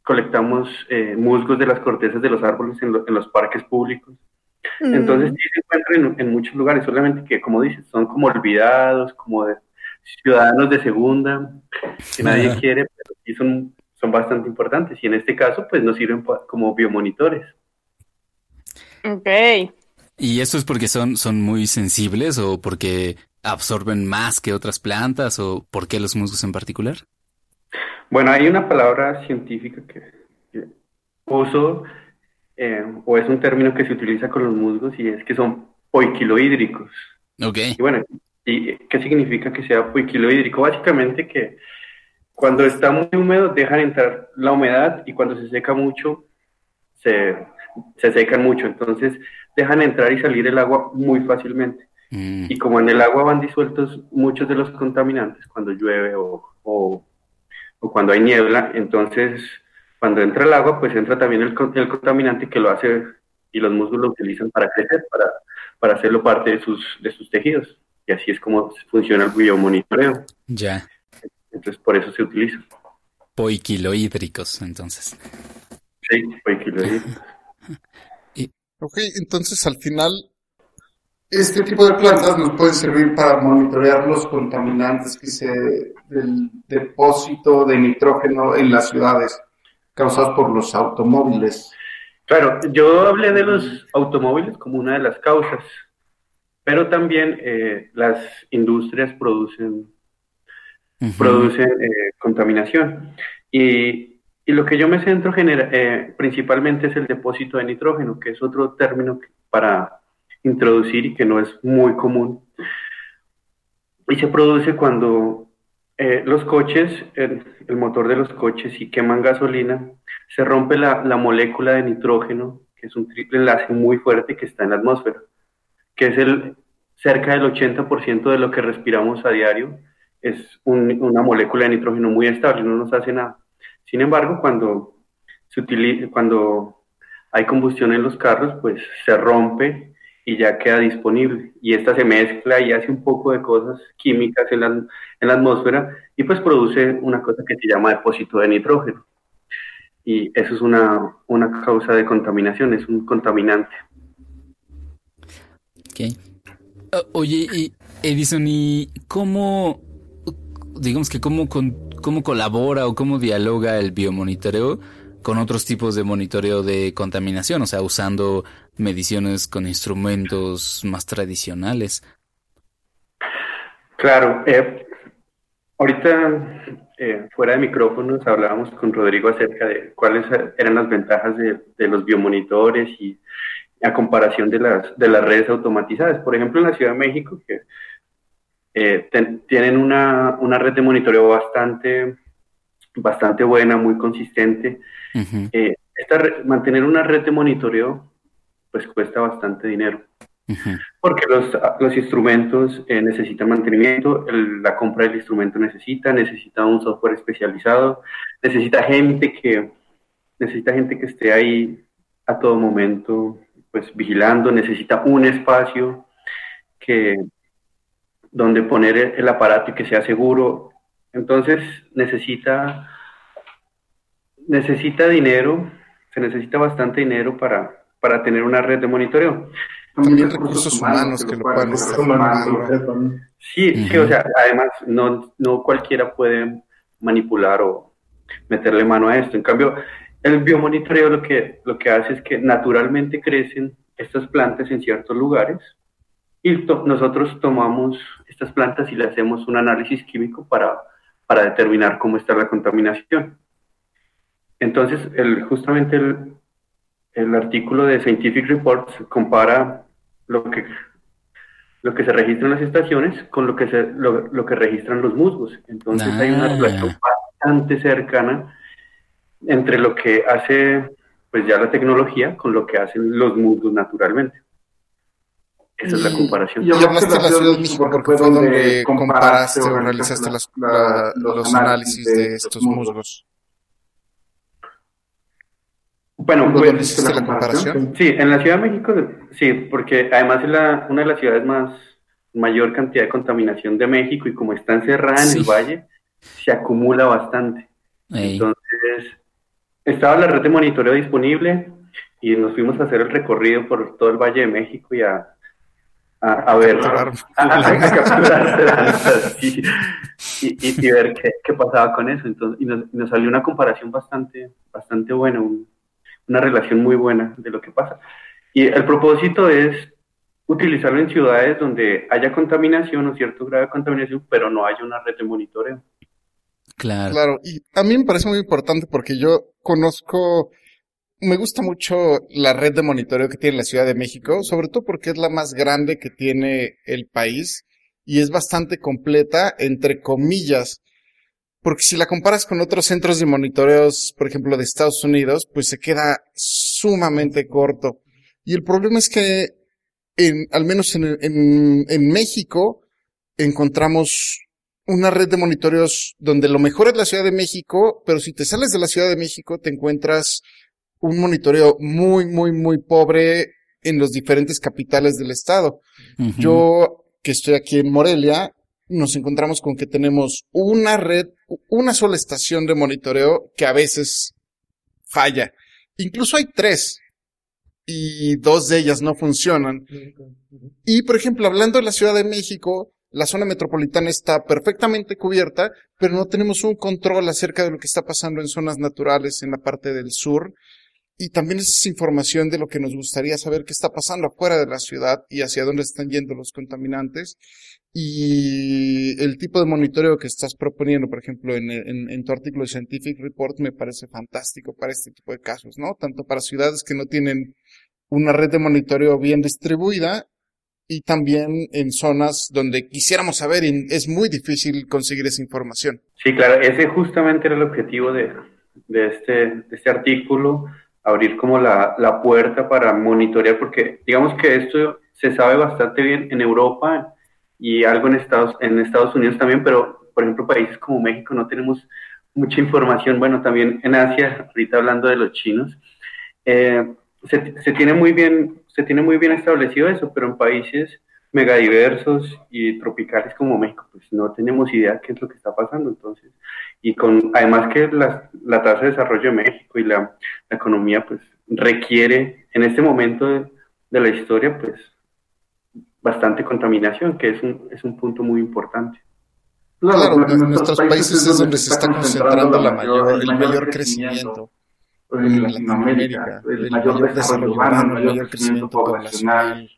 E: colectamos eh, musgos de las cortezas de los árboles en, los parques públicos. Mm. Entonces sí se encuentran en, en, muchos lugares, solamente que, como dices, son como olvidados, como de, ciudadanos de segunda, que nadie quiere, pero sí son, son bastante importantes. Y en este caso, pues nos sirven como biomonitores.
C: Ok.
B: ¿Y esto es porque son, son muy sensibles o porque absorben más que otras plantas o por qué los musgos en particular?
E: Bueno, hay una palabra científica que, uso, eh, o es un término que se utiliza con los musgos y es que son poiquilohídricos.
B: Ok.
E: Y bueno, ¿Y qué significa que sea hídrico? Básicamente que cuando está muy húmedo dejan entrar la humedad y cuando se seca mucho se, se secan mucho. Entonces dejan entrar y salir el agua muy fácilmente. Mm. Y como en el agua van disueltos muchos de los contaminantes cuando llueve o, o, cuando hay niebla, entonces cuando entra el agua pues entra también el, el contaminante que lo hace y los músculos lo utilizan para crecer, para, para hacerlo parte de sus, de sus tejidos. Y así es como funciona el biomonitoreo.
B: Ya.
E: Entonces, por eso se utiliza.
B: Poiquilohídricos, entonces.
E: Sí, poiquilohídricos. [LAUGHS]
D: ok, entonces al final, este tipo de plantas nos pueden servir para monitorear los contaminantes que se del depósito de nitrógeno en las ciudades causados por los automóviles.
E: Claro, yo hablé de los automóviles como una de las causas, pero también eh, las industrias producen, producen eh, contaminación. Y, y, lo que yo me centro genera, eh, principalmente es el depósito de nitrógeno, que es otro término para introducir y que no es muy común. y se produce cuando eh, los coches, el, motor de los coches, si queman gasolina, se rompe la, la, molécula de nitrógeno, que es un triple enlace muy fuerte que está en la atmósfera, que es el cerca del 80% de lo que respiramos a diario, es una molécula de nitrógeno muy estable, no nos hace nada. Sin embargo, cuando, se utiliza, cuando hay combustión en los carros, pues se rompe y ya queda disponible. Y esta se mezcla y hace un poco de cosas químicas en la, en la atmósfera y pues produce una cosa que se llama depósito de nitrógeno. Y eso es una, una causa de contaminación, es un contaminante.
B: Okay. oye, Edison, ¿y cómo, digamos que cómo, cómo colabora o cómo dialoga el biomonitoreo con otros tipos de monitoreo de contaminación? O sea, usando mediciones con instrumentos más tradicionales.
E: Claro, eh, ahorita eh, fuera de micrófonos hablábamos con Rodrigo acerca de cuáles eran las ventajas de, los biomonitores y a comparación de las, de las redes automatizadas. Por ejemplo, en la Ciudad de México, que eh, tienen una, una, red de monitoreo bastante, bastante buena, muy consistente. mantener una red de monitoreo pues cuesta bastante dinero. Porque los, los instrumentos eh, necesitan mantenimiento, la compra del instrumento necesita, necesita un software especializado, necesita gente que, necesita gente que esté ahí a todo momento, pues vigilando, necesita un espacio que, donde poner el aparato y que sea seguro. Entonces necesita, necesita dinero, se necesita bastante dinero para, para tener una red de monitoreo.
D: También recursos humanos que lo puedan estar
E: Sí, sí, o sea, además no, no cualquiera puede manipular o meterle mano a esto. En cambio, el biomonitoreo lo que, lo que hace es que naturalmente crecen estas plantas en ciertos lugares y nosotros tomamos estas plantas y le hacemos un análisis químico para, para determinar cómo está la contaminación. Entonces, el, justamente el, el artículo de Scientific Reports compara lo que, lo que se registra en las estaciones con lo que, se, lo, que registran los musgos. Entonces hay una ah. relación bastante cercana entre lo que hace pues ya la tecnología con lo que hacen los musgos naturalmente. Esa es la comparación.
D: Y hablaste de la Ciudad de México porque fue donde comparaste o realizaste los análisis de estos musgos.
E: Bueno, pues, la comparación? Sí, en la Ciudad de México, sí, porque además es la, una de las ciudades más mayor cantidad de contaminación de México y como está encerrada en el valle, se acumula bastante. Entonces, estaba la red de monitoreo disponible y nos fuimos a hacer el recorrido por todo el Valle de México y a, a, ver, y, ver qué, qué, pasaba con eso. Entonces, y nos, nos, salió una comparación bastante, bastante buena, una relación muy buena de lo que pasa. Y el propósito es utilizarlo en ciudades donde haya contaminación o cierto grado de contaminación, pero no haya una red de monitoreo.
B: Claro.
D: Claro, y a mí me parece muy importante porque yo conozco, me gusta mucho la red de monitoreo que tiene la Ciudad de México, sobre todo porque es la más grande que tiene el país y es bastante completa, entre comillas, porque si la comparas con otros centros de monitoreos, por ejemplo, de Estados Unidos, pues se queda sumamente corto. Y el problema es que, en, al menos en, en, en México, encontramos una red de monitoreos donde lo mejor es la Ciudad de México, pero si te sales de la Ciudad de México te encuentras un monitoreo muy, muy, muy pobre en los diferentes capitales del estado. Yo, que estoy aquí en Morelia, nos encontramos con que tenemos una red, una sola estación de monitoreo que a veces falla. Incluso hay tres y dos de ellas no funcionan. Y, por ejemplo, hablando de la Ciudad de México, la zona metropolitana está perfectamente cubierta, pero no tenemos un control acerca de lo que está pasando en zonas naturales en la parte del sur y también es información de lo que nos gustaría saber qué está pasando afuera de la ciudad y hacia dónde están yendo los contaminantes. Y el tipo de monitoreo que estás proponiendo, por ejemplo, en, en, tu artículo de Scientific Report, me parece fantástico para este tipo de casos, ¿no? Tanto para ciudades que no tienen una red de monitoreo bien distribuida y también en zonas donde quisiéramos saber y es muy difícil conseguir esa información.
E: Sí, claro, ese justamente era el objetivo de, de, este, de este artículo, abrir como la, la, puerta para monitorear, porque digamos que esto se sabe bastante bien en Europa y algo en Estados, en Estados Unidos también, pero por ejemplo países como México no tenemos mucha información, bueno, también en Asia, ahorita hablando de los chinos, eh, se, se, tiene muy bien se tiene muy bien establecido eso, pero en países megadiversos y tropicales como México, pues no tenemos idea qué es lo que está pasando. Entonces, y con además que la, la tasa de desarrollo de México y la, economía, pues requiere en este momento de, la historia, pues bastante contaminación, que es un, es un punto muy importante.
D: Claro, en nuestros países es donde se está concentrando la mayor, el mayor crecimiento en Latinoamérica, el mayor desarrollo urbano, el mayor crecimiento poblacional.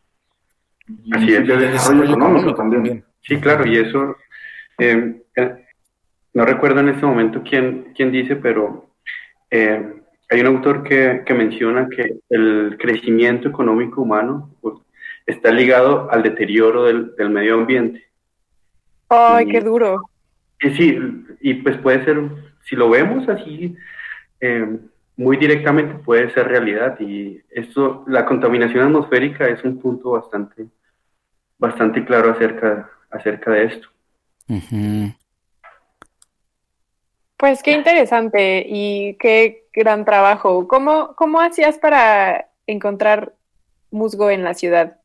E: Así es, de desarrollo económico también. Sí, claro, y eso, eh, eh, no recuerdo en este momento quién, quién dice, pero eh, hay un autor que, que, menciona que el crecimiento económico humano pues, está ligado al deterioro del, del medio ambiente.
C: ¡Ay, qué duro!
E: Y, sí, y pues puede ser, si lo vemos así, eh, muy directamente puede ser realidad y esto, la contaminación atmosférica es un punto bastante, bastante claro acerca, acerca de esto.
C: Pues qué interesante y qué gran trabajo. ¿Cómo, cómo hacías para encontrar musgo en la ciudad?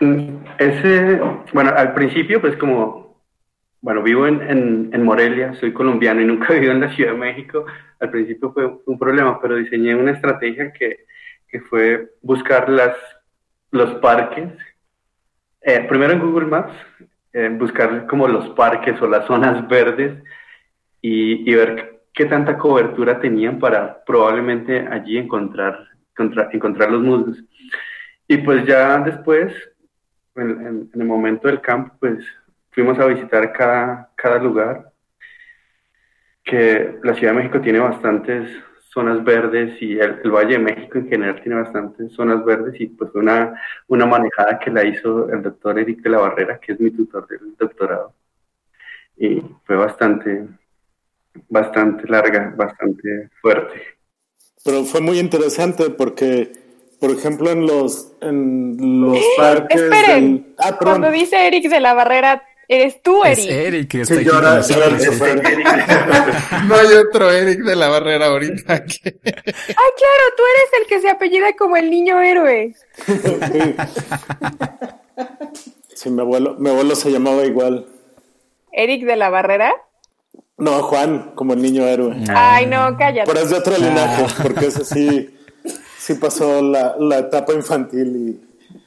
E: Mm, ese, bueno, al principio, pues como bueno, vivo en, en, Morelia, soy colombiano y nunca [LAUGHS] he vivido en la Ciudad de México. Al principio fue un problema, pero diseñé una estrategia que, que fue buscar las, los parques. Eh, primero en Google Maps, eh, buscar como los parques o las zonas [LAUGHS] verdes y, y, ver qué tanta cobertura tenían para probablemente allí encontrar, encontrar los musgos. Y pues ya después, en, en el momento del campo, pues fuimos a visitar cada, cada lugar, que la Ciudad de México tiene bastantes zonas verdes y el, Valle de México en general tiene bastantes zonas verdes y pues fue una, una manejada que la hizo el doctor Eric de la Barrera, que es mi tutor del doctorado. Y fue bastante, bastante larga, bastante fuerte.
K: Pero fue muy interesante porque, por ejemplo, en los, en los parques...
C: Esperen, ah, cuando dice Eric de la Barrera, Eres tú, Eric. Es
B: Eric, está aquí [LAUGHS]
D: No hay otro Eric de la barrera ahorita. Ay,
C: claro, tú eres el que se apellida como el niño héroe. [LAUGHS]
K: Sí, mi abuelo, mi abuelo se llamaba igual.
C: ¿Eric de la barrera?
K: No, Juan, como el niño héroe.
C: Ay, no, cállate.
K: Pero es de otro linaje, porque ese sí, sí pasó la, la etapa infantil
C: y...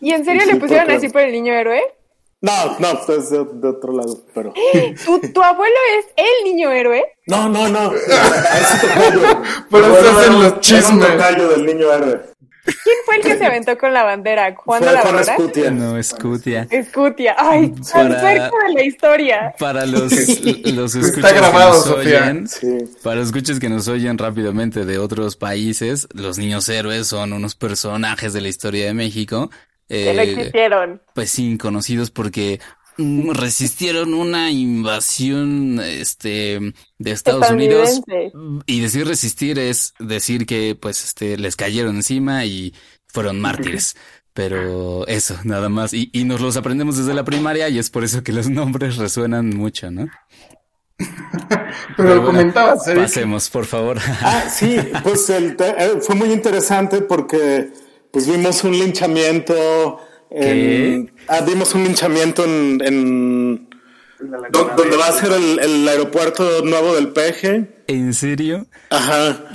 C: ¿Y en serio le pusieron así por el niño héroe?
K: No, no, pues, es de, otro lado, pero.
C: ¿Tu, ¿Tu, abuelo es el niño héroe?
K: No, no, no. [LAUGHS]
D: Por eso hacen los chismes.
K: del niño héroe.
C: ¿Quién fue el que se aventó con la bandera? ¿Juan de la Juan
K: Escutia.
B: No, Escutia.
C: Escutia. Ay, tan cerca de la historia.
B: Para los, los escuchas
D: Está grabado,
B: que nos
D: Sofía.
B: Oyen, sí. Para los escuchas que nos oyen rápidamente de otros países, los niños héroes son unos personajes de la historia de México
C: que no existieron.
B: Pues sí, conocidos porque mm, resistieron una invasión este de Estados Unidos y decir resistir es decir que pues este les cayeron encima y fueron mártires. [LAUGHS] Pero eso, nada más. Y, y nos los aprendemos desde la primaria y es por eso que los nombres resuenan mucho, ¿no? [LAUGHS]
D: Pero, lo comentabas,
B: Pasemos, por favor.
K: Ah, sí, pues el eh, fue muy interesante porque pues vimos un linchamiento. En, ah, vimos un linchamiento en, en donde va a ser el, aeropuerto nuevo del Peje.
B: ¿En serio?
K: Ajá.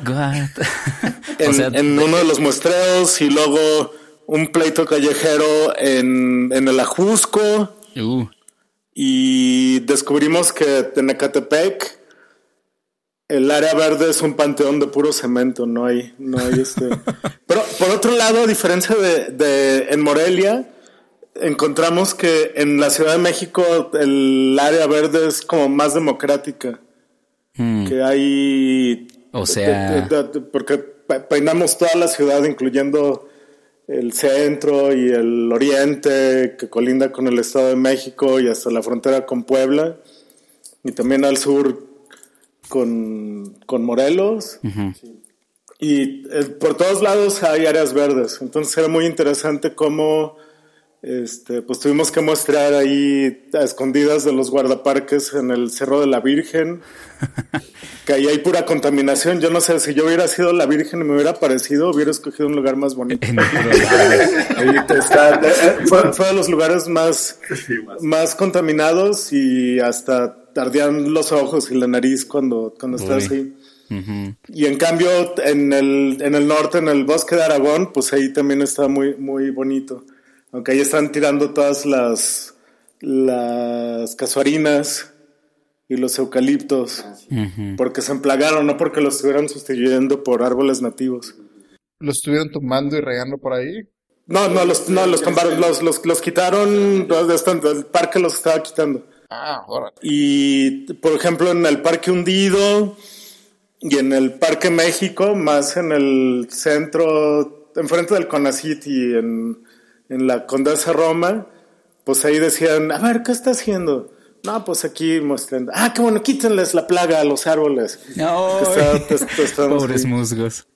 K: en, [LAUGHS] en uno de los muestreos y luego un pleito callejero en, en el Ajusco.
B: Uh.
K: Y descubrimos que en Ecatepec el área verde es un panteón de puro cemento, no hay, no hay este. [LAUGHS] Pero por otro lado, a diferencia de, de, en Morelia, encontramos que en la Ciudad de México el área verde es como más democrática.
B: Hmm.
K: Que hay.
B: O sea.
K: porque peinamos toda la ciudad, incluyendo el centro y el oriente que colinda con el Estado de México y hasta la frontera con Puebla y también al sur con, con Morelos. Y eh, por todos lados hay áreas verdes, entonces era muy interesante cómo este, pues tuvimos que mostrar ahí a escondidas de los guardaparques en el Cerro de la Virgen, [LAUGHS] que ahí hay pura contaminación. Yo no sé si yo hubiera sido la Virgen y me hubiera parecido, hubiera escogido un lugar más bonito. [LAUGHS] ahí está, fue, fue, de los lugares más, más contaminados y hasta tardían los ojos y la nariz cuando, cuando estás ahí. Y en cambio, en el, en el norte, en el bosque de Aragón, pues ahí también está muy, muy bonito. Aunque ahí están tirando todas las, las casuarinas y los eucaliptos, porque se emplagaron, no porque los estuvieran sustituyendo por árboles nativos.
D: ¿Los estuvieron tomando y regando por ahí?
K: No, no, los, no, los tomaron, los, los, los quitaron, el parque los estaba quitando.
D: Ah, ahora.
K: Y, por ejemplo, en el Parque Hundido y en el Parque México, más en el centro, enfrente del Conacit y en en la Condesa Roma, pues ahí decían, a ver, ¿qué está haciendo? No, pues aquí mostrando. Ah, qué bueno, quítenles la plaga a los árboles.
B: No, [LAUGHS] pobres musgos.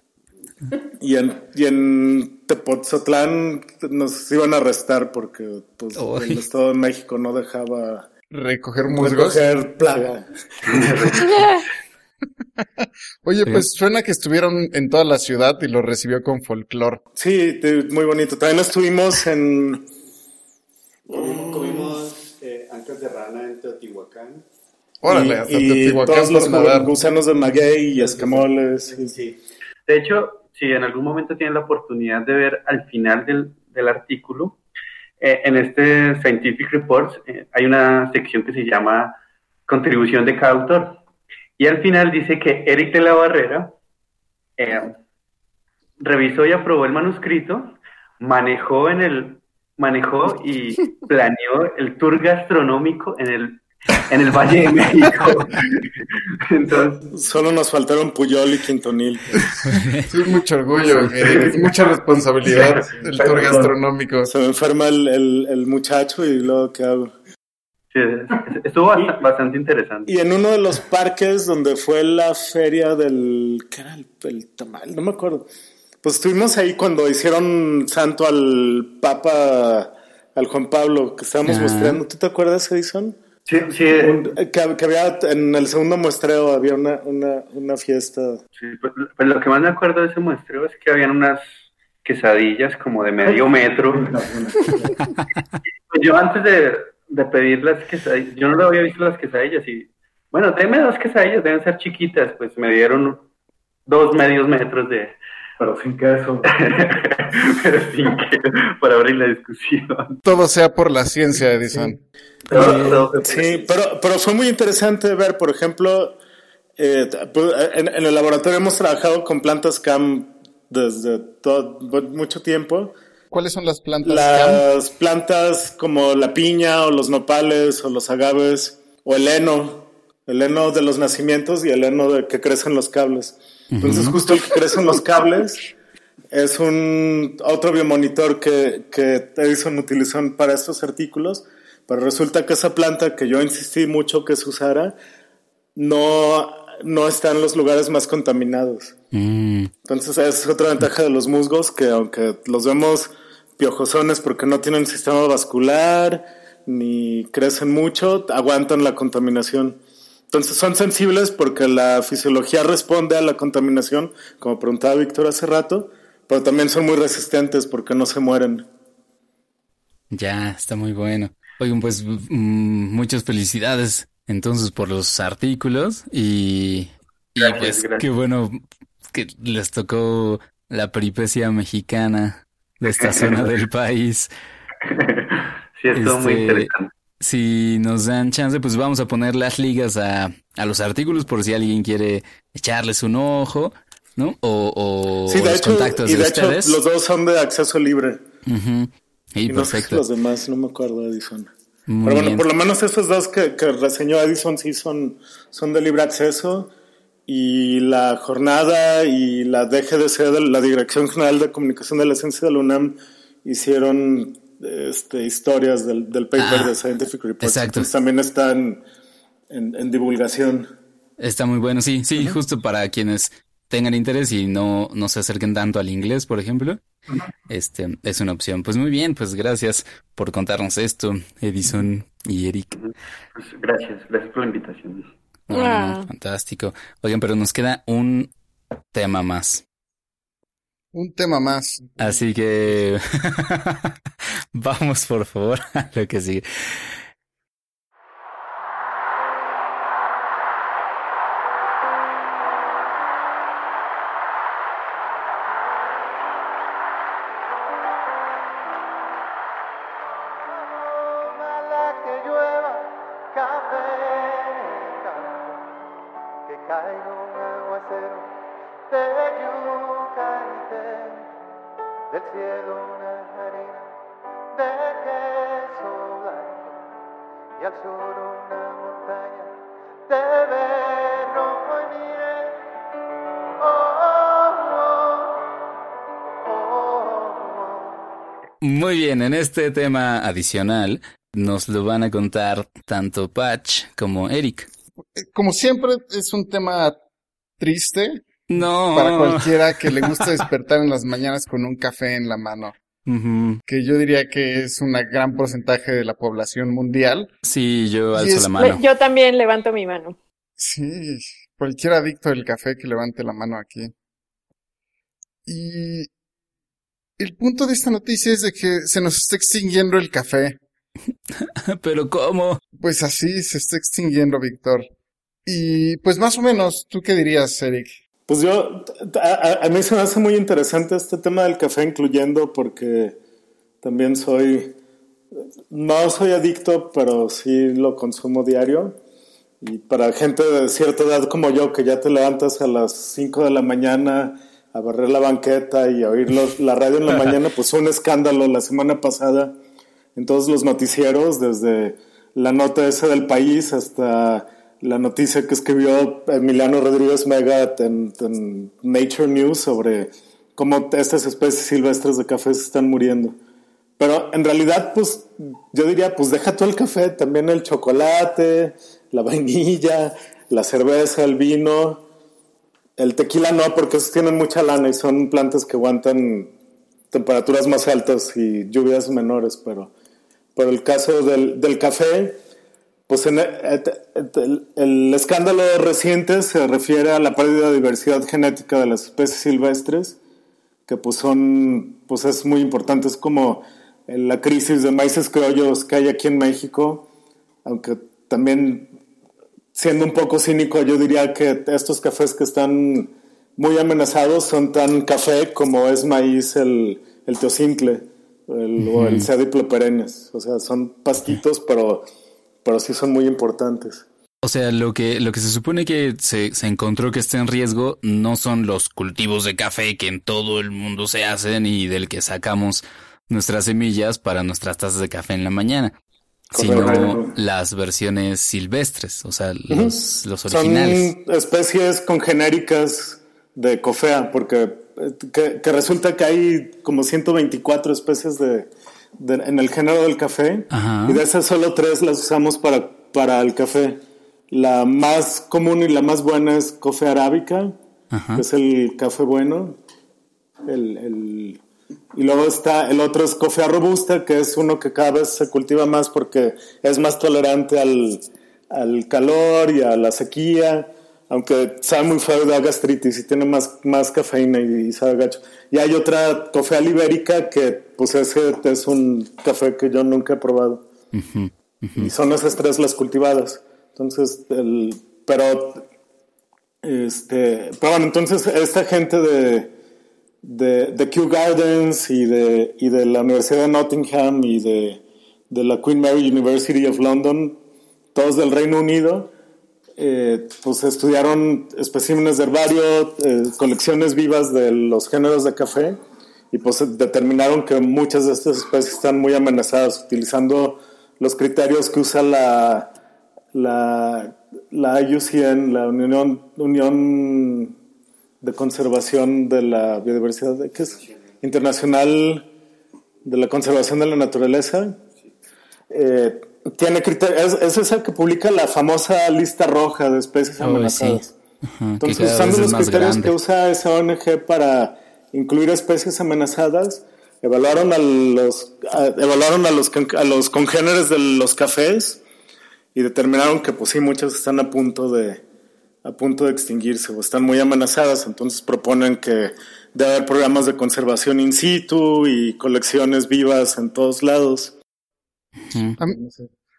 K: Y en, y en Tepoztlán nos iban a arrestar porque pues, el Estado de México no dejaba
D: recoger musgos.
K: Recoger plaga. [LAUGHS]
D: Oye, pues suena que estuvieron en toda la ciudad y lo recibió con folclore.
K: Sí, muy bonito. También estuvimos en...
L: Comimos eh, antes de rana en Teotihuacán.
K: Órale, hasta y Teotihuacán todos los gusanos de maguey y escamoles.
E: Sí. De hecho, si en algún momento tienen la oportunidad de ver al final del, del artículo, eh, en este Scientific Reports eh, hay una sección que se llama contribución de cada autor. Y al final dice que Eric de la Barrera eh, revisó y aprobó el manuscrito, manejó en el manejó y [LAUGHS] planeó el tour gastronómico en el en el Valle de México. [LAUGHS]
K: Entonces, solo nos faltaron Puyol y Quintonil.
D: es mucho orgullo, es mucha responsabilidad el tour gastronómico.
K: Se me enferma el, el, el muchacho y luego qué hago
E: estuvo bastante interesante.
K: Y en uno de los parques donde fue la feria del. ¿Qué era el, tamal? No me acuerdo. Pues estuvimos ahí cuando hicieron santo al Papa, al Juan Pablo, que estábamos mostrando. ¿Tú te acuerdas, Edison?
E: Sí, sí.
K: Que, había en el segundo muestreo había una, una, una fiesta.
E: Sí, pues, pues, lo que más me acuerdo de ese muestreo es que habían unas quesadillas como de medio [LAUGHS] metro. Yo antes de, de pedir las quesadillas. Yo no lo había visto las quesadillas y, bueno, déme dos quesadillas, deben ser chiquitas. Pues me dieron dos medios metros de...
L: Pero sin queso. [LAUGHS]
E: pero sin queso, para abrir la discusión.
D: Todo sea por la ciencia, Edison.
K: Sí, pero, pero, fue muy interesante ver, por ejemplo, eh, pues, en, en, el laboratorio hemos trabajado con plantas CAM desde todo, mucho tiempo
D: ¿Cuáles son las plantas?
K: Las plantas como la piña o los nopales o los agaves o el heno, el heno de los nacimientos y el heno de que crecen los cables. Entonces justo el que crece en los cables es un otro biomonitor que, que Edison utilizó para estos artículos, pero resulta que esa planta que yo insistí mucho que se usara no, no está en los lugares más contaminados. Mm. Entonces es otra ventaja de los musgos que aunque los vemos piojosones porque no tienen sistema vascular ni crecen mucho, aguantan la contaminación. Entonces son sensibles porque la fisiología responde a la contaminación, como preguntaba Víctor hace rato, pero también son muy resistentes porque no se mueren.
B: Ya, está muy bueno. Oigan, pues muchas felicidades entonces por los artículos y, y pues qué bueno que les tocó la peripecia mexicana de esta zona [LAUGHS] del país.
E: Sí, es todo muy este, interesante.
B: Si nos dan chance, pues vamos a poner las ligas a, a los artículos por si alguien quiere echarles un ojo, ¿no? O, o
K: sí, de los hecho, contactos y de, hecho, los dos son de acceso libre.
B: Y, perfecto.
K: los demás, no me acuerdo, Edison. Pero bueno, por lo menos esos dos que, que reseñó Edison sí son, son de libre acceso. y la jornada y la DGDC, la Dirección General de Comunicación de la Ciencia de la UNAM, hicieron este, historias del, del paper ah, de Scientific Reports. Exacto. también están en, divulgación.
B: Está muy bueno, sí, sí, justo para quienes tengan interés y no, no se acerquen tanto al inglés, por ejemplo. Este es una opción. Pues muy bien, pues gracias por contarnos esto, Edison y Eric.
E: Pues gracias, gracias por la invitación.
B: fantástico. Oigan, pero nos queda un tema más.
D: Un tema más.
B: Así que [LAUGHS] vamos por favor [LAUGHS] a lo que sigue. Muy bien, en este tema adicional nos lo van a contar tanto Patch como Eric.
D: Como siempre, es un tema triste.
B: No.
D: Para cualquiera que le guste despertar en las mañanas con un café en la mano. Que yo diría que es un gran porcentaje de la población mundial.
B: Sí, yo alzo la mano.
C: Yo también levanto mi mano.
D: Sí, cualquier adicto del café que levante la mano aquí. Y el punto de esta noticia es de que se nos está extinguiendo el café. [LAUGHS]
B: ¿Pero cómo?
D: Pues así se está extinguiendo, Víctor. Y pues más o menos, ¿tú qué dirías, Eric?
K: Pues yo, a, mí se me hace muy interesante este tema del café, incluyendo porque también soy, no soy adicto, pero sí lo consumo diario. Y para gente de cierta edad como yo, que ya te levantas a las 5 de la mañana a barrer la banqueta y a oír la radio en la mañana, pues fue un escándalo la semana pasada en todos los noticieros, desde la nota esa del país hasta la noticia que escribió Emiliano Rodríguez Mega en, Nature News sobre cómo estas especies silvestres de café se están muriendo. Pero en realidad, pues yo diría, pues deja todo el café, también el chocolate, la vainilla, la cerveza, el vino, el tequila no, porque esos tienen mucha lana y son plantas que aguantan temperaturas más altas y lluvias menores, pero por el caso del, del café, pues en el, el, escándalo reciente se refiere a la pérdida de diversidad genética de las especies silvestres, que pues son, pues es muy importante, es como la crisis de maíces criollos que hay aquí en México, aunque también siendo un poco cínico, yo diría que estos cafés que están muy amenazados son tan café como es maíz el, el teocintle el, o el cediplo perennes. O sea, son pastitos, pero, pero sí son muy importantes.
B: O sea, lo que, lo que se supone que se, se encontró que está en riesgo no son los cultivos de café que en todo el mundo se hacen y del que sacamos nuestras semillas para nuestras tazas de café en la mañana sino las versiones silvestres, o sea, los, los originales.
K: Son especies congenéricas de cofea, porque que, resulta que hay como 124 especies de, en el género del café, y de esas solo tres las usamos para, para el café. La más común y la más buena es cofea arábica, que es el café bueno. El, el, y luego está el otro es cofea robusta, que es uno que cada vez se cultiva más porque es más tolerante al, al calor y a la sequía, aunque sabe muy feo da gastritis y tiene más, más cafeína y, sabe gacho. Y hay otra cofea libérica que pues ese es un café que yo nunca he probado. Y son esas tres las cultivadas. Entonces, el, pero, este, pero bueno, entonces esta gente de de, de Kew Gardens y de, y de la Universidad de Nottingham y de, de la Queen Mary University of London, todos del Reino Unido, eh, pues estudiaron especímenes de herbario, eh, colecciones vivas de los géneros de café y pues determinaron que muchas de estas especies están muy amenazadas utilizando los criterios que usa la, la, la IUCN, la Unión, Unión de Conservación de la Biodiversidad, ¿qué es? Internacional de la Conservación de la Naturaleza. Eh, tiene criterios, es, esa que publica la famosa lista roja de especies amenazadas. Entonces, usando los criterios que usa esa ONG para incluir especies amenazadas, evaluaron a los, evaluaron a los, a los congéneres de los cafés y determinaron que pues sí, muchas están a punto de, a punto de extinguirse o están muy amenazadas, entonces proponen que debe haber programas de conservación in situ y colecciones vivas en todos lados.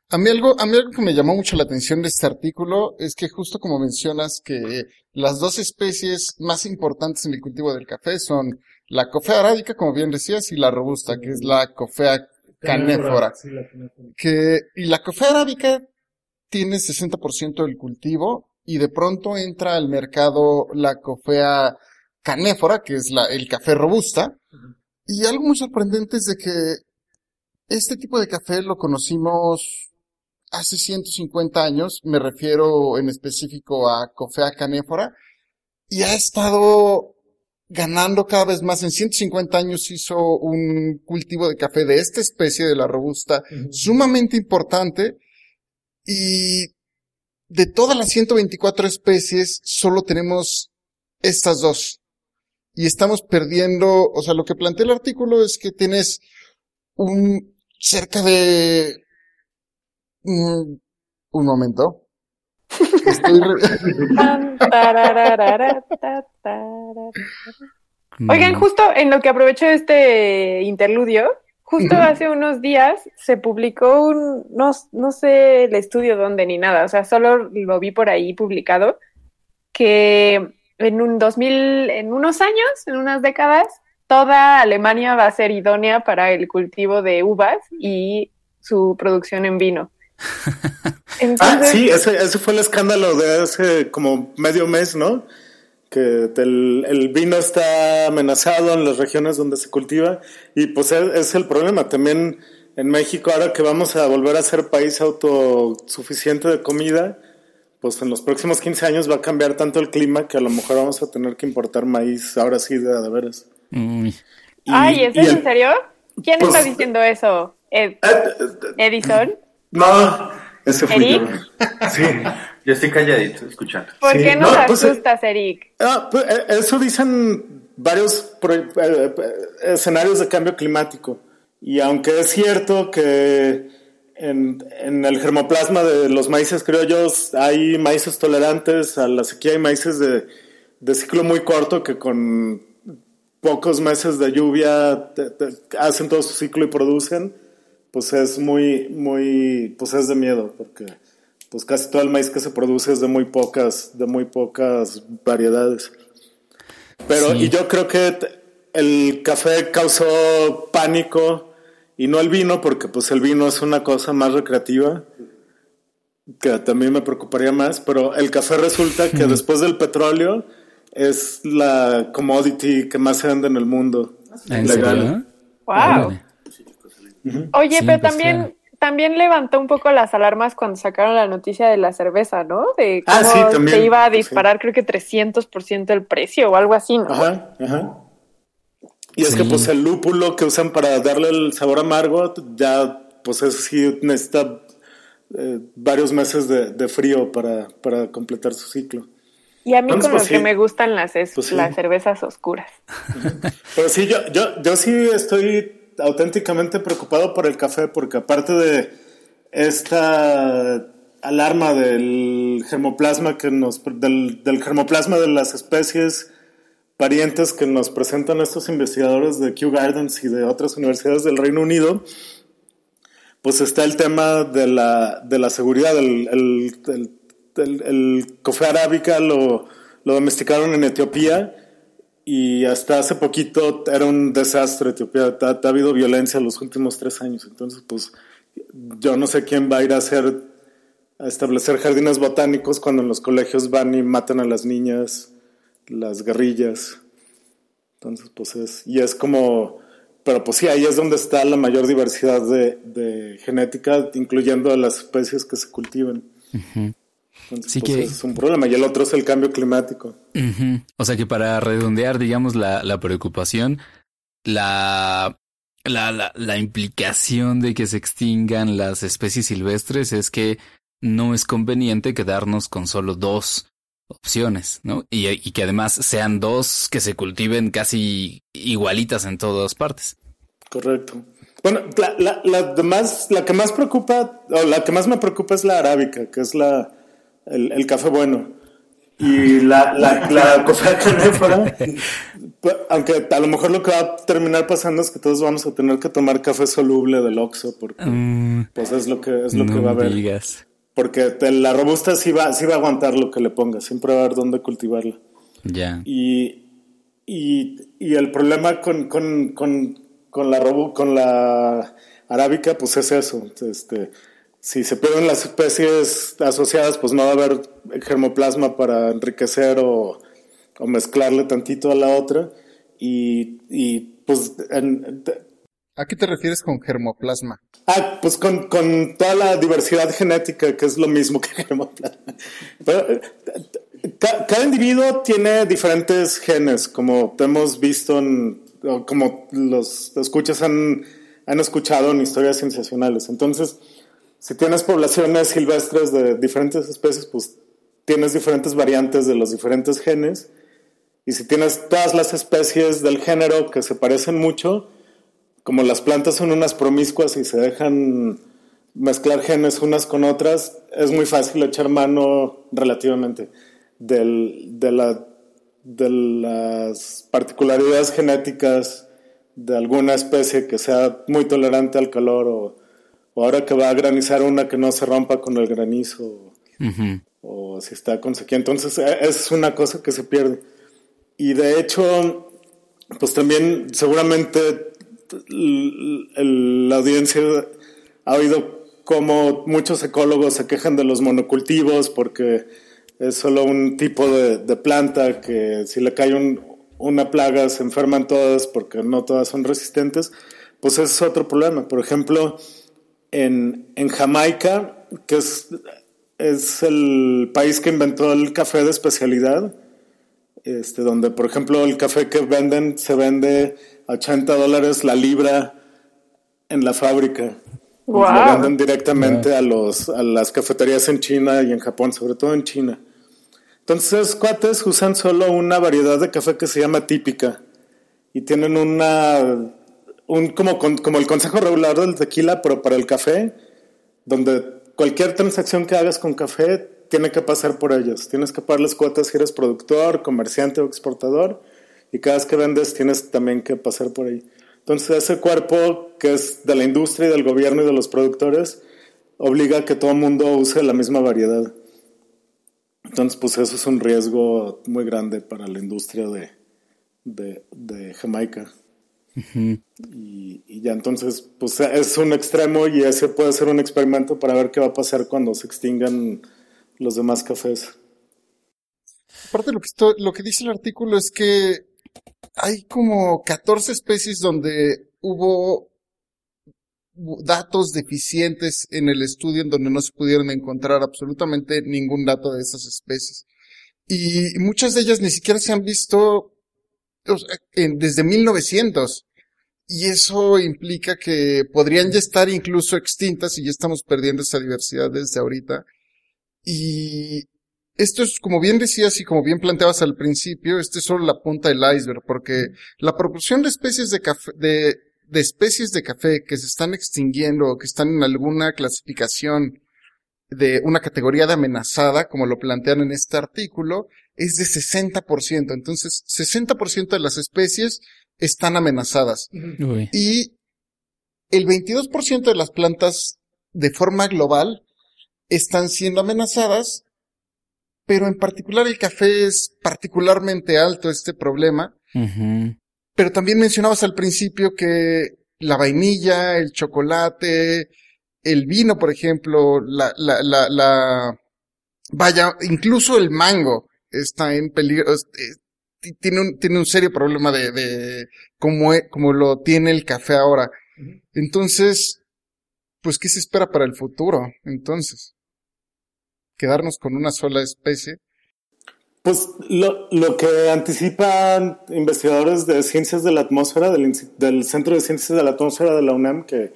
D: A mí, algo, a mí algo que me llamó mucho la atención de este artículo es que justo como mencionas que las dos especies más importantes en el cultivo del café son la cofea arábica, como bien decías, y la robusta, que es la cofea canéfora. Que, y la cofea arábica tiene 60% del cultivo y de pronto entra al mercado la cofea canéfora, que es la, el café robusta. Y algo muy sorprendente es de que este tipo de café lo conocimos hace 150 años, me refiero en específico a Cofea canéfora, y ha estado ganando cada vez más. En 150 años hizo un cultivo de café de esta especie, de la robusta, sumamente importante, y de todas las 124 especies, solo tenemos estas dos. Y estamos perdiendo, o sea, lo que plantea el artículo es que tienes un cerca de Mm, un momento. [LAUGHS]
C: Oigan, justo en lo que aprovecho este interludio, justo hace unos días se publicó un, no, no sé el estudio dónde ni nada, o sea, solo lo vi por ahí publicado, que en un 2000, en unos años, en unas décadas, toda Alemania va a ser idónea para el cultivo de uvas y su producción en vino. [LAUGHS]
K: Ah, sí, ese, fue el escándalo de hace como medio mes, ¿no? Que el, vino está amenazado en las regiones donde se cultiva y pues es, el problema. También en México, ahora que vamos a volver a ser país autosuficiente de comida, pues en los próximos 15 años va a cambiar tanto el clima que a lo mejor vamos a tener que importar maíz ahora sí de, de veras.
C: Ay, ¿es en serio? ¿Quién está pues, diciendo eso? ¿Edison?
L: No, ese fui yo. Sí, yo estoy calladito escuchando.
C: ¿Por qué no, te pues, asustas, Eric?
K: Ah, pues, eh, eso dicen varios eh, eh, escenarios de cambio climático. Y aunque es cierto que en, en, el germoplasma de los maíces criollos hay maíces tolerantes a la sequía y maíces de, de ciclo muy corto que con pocos meses de lluvia hacen todo su ciclo y producen pues es muy, muy, pues es de miedo, porque pues casi todo el maíz que se produce es de muy pocas, de muy pocas variedades. Pero, y yo creo que el café causó pánico y no el vino, porque pues el vino es una cosa más recreativa, que también me preocuparía más, pero el café resulta que después del petróleo es la commodity que más se vende en el mundo. legal.
C: Wow. Oye, pero pues, también, también levantó un poco las alarmas cuando sacaron la noticia de la cerveza, ¿no? De ah, cómo se iba a disparar, creo que 300% el precio o algo así, ¿no?
K: Ajá, ajá. Y es que pues el lúpulo que usan para darle el sabor amargo, ya pues eso sí necesita eh, varios meses de, frío para, para, completar su ciclo.
C: Y a mí con lo que me gustan las, pues las cervezas oscuras.
K: Pero sí, yo, yo, yo sí estoy auténticamente preocupado por el café porque aparte de esta alarma del germoplasma que nos del, germoplasma de las especies parientes que nos presentan estos investigadores de Kew Gardens y de otras universidades del Reino Unido, pues está el tema de la, de la seguridad. El, el, el, café arábica lo, lo domesticaron en Etiopía y hasta hace poquito era un desastre Etiopía. Ha, ha, habido violencia en los últimos tres años. Entonces, pues yo no sé quién va a ir a hacer, a establecer jardines botánicos cuando en los colegios van y matan a las niñas, las guerrillas. Entonces, pues es, y es como, pero pues sí, ahí es donde está la mayor diversidad de, genética, incluyendo a las especies que se cultivan. Sí pues, que es un problema y el otro es el cambio climático.
B: O sea que para redondear, digamos, la, la preocupación, la, la, la, la implicación de que se extingan las especies silvestres es que no es conveniente quedarnos con solo dos opciones, ¿no? Y, y, que además sean dos que se cultiven casi igualitas en todas partes.
K: Correcto. Bueno, la, la, la, más, la que más preocupa, o la que más me preocupa es la arábica, que es la, el, el café bueno. Y la, la, la [LAUGHS] cosa canéfora, aunque a lo mejor lo que va a terminar pasando es que todos vamos a tener que tomar café soluble del Oxxo, porque mm. pues es lo que, es lo que va a haber. Porque la robusta sí va, sí va a aguantar lo que le ponga, siempre va a haber dónde cultivarla.
B: Ya.
K: Y, y, y, el problema con, con, con, con la robu, con la arábica, pues es eso. Este, si se pierden las especies asociadas, pues no va a haber germoplasma para enriquecer o, o mezclarle tantito a la otra. Y, y pues en,
D: ¿A qué te refieres con germoplasma?
K: Ah, pues con, con toda la diversidad genética, que es lo mismo que [LAUGHS] germoplasma. Pero, eh, cada individuo tiene diferentes genes, como hemos visto, en, como los escuchas han, han escuchado en historias sensacionales. Entonces, si tienes poblaciones silvestres de diferentes especies, pues tienes diferentes variantes de los diferentes genes. Y si tienes todas las especies del género que se parecen mucho, como las plantas son unas promiscuas y se dejan mezclar genes unas con otras, es muy fácil echar mano relativamente del, de, la, de las particularidades genéticas de alguna especie que sea muy tolerante al calor o, ahora que va a granizar una que no se rompa con el granizo o si está con sequía. Entonces e, es una cosa que se pierde. Y de hecho, pues también seguramente la audiencia ha oído como muchos ecólogos se quejan de los monocultivos porque es solo un tipo de, planta que si le cae una plaga se enferman todas porque no todas son resistentes, pues ese es otro problema. Por ejemplo, en, en Jamaica, que es, es el país que inventó el café de especialidad, este, donde por ejemplo el café que venden se vende 80 dólares la libra en la fábrica. Lo venden directamente a, los, a las cafeterías en China y en Japón, sobre todo en China. Entonces, cuates usan solo una variedad de café que se llama típica y tienen una, un, como, como el consejo regular del tequila, pero para el café, donde cualquier transacción que hagas con café tiene que pasar por ellos. Tienes que pagar las cuotas si eres productor, comerciante o exportador y cada vez que vendes tienes también que pasar por ahí. Entonces ese cuerpo que es de la industria y del gobierno y de los productores obliga a que todo el mundo use la misma variedad. Entonces pues eso es un riesgo muy grande para la industria de, de, Jamaica. Y, ya entonces pues es un extremo y ese puede ser un experimento para ver qué va a pasar cuando se extingan los demás cafés.
D: Aparte lo que, lo que dice el artículo es que hay como 14 especies donde hubo datos deficientes en el estudio en donde no se pudieron encontrar absolutamente ningún dato de esas especies. Y muchas de ellas ni siquiera se han visto desde 1900. Y eso implica que podrían ya estar incluso extintas y ya estamos perdiendo esa diversidad desde ahorita. Y esto es, como bien decías y como bien planteabas al principio, este es solo la punta del iceberg, porque la proporción de especies de café, de, de especies de café que se están extinguiendo o que están en alguna clasificación de una categoría de amenazada, como lo plantean en este artículo, es de 60%. Entonces, 60% de las especies están amenazadas. Y el 22% de las plantas de forma global están siendo amenazadas pero en particular el café es particularmente alto este problema. Pero también mencionabas al principio que la vainilla, el chocolate, el vino, por ejemplo, la, la, la, la, vaya, incluso el mango está en peligro, eh, tiene un, tiene un serio problema de, de como, e, como lo tiene el café ahora. Entonces, pues, ¿qué se espera para el futuro? Entonces. quedarnos con una sola especie?
K: Pues lo, lo que anticipan investigadores de ciencias de la atmósfera, del, del Centro de Ciencias de la Atmósfera de la UNAM, que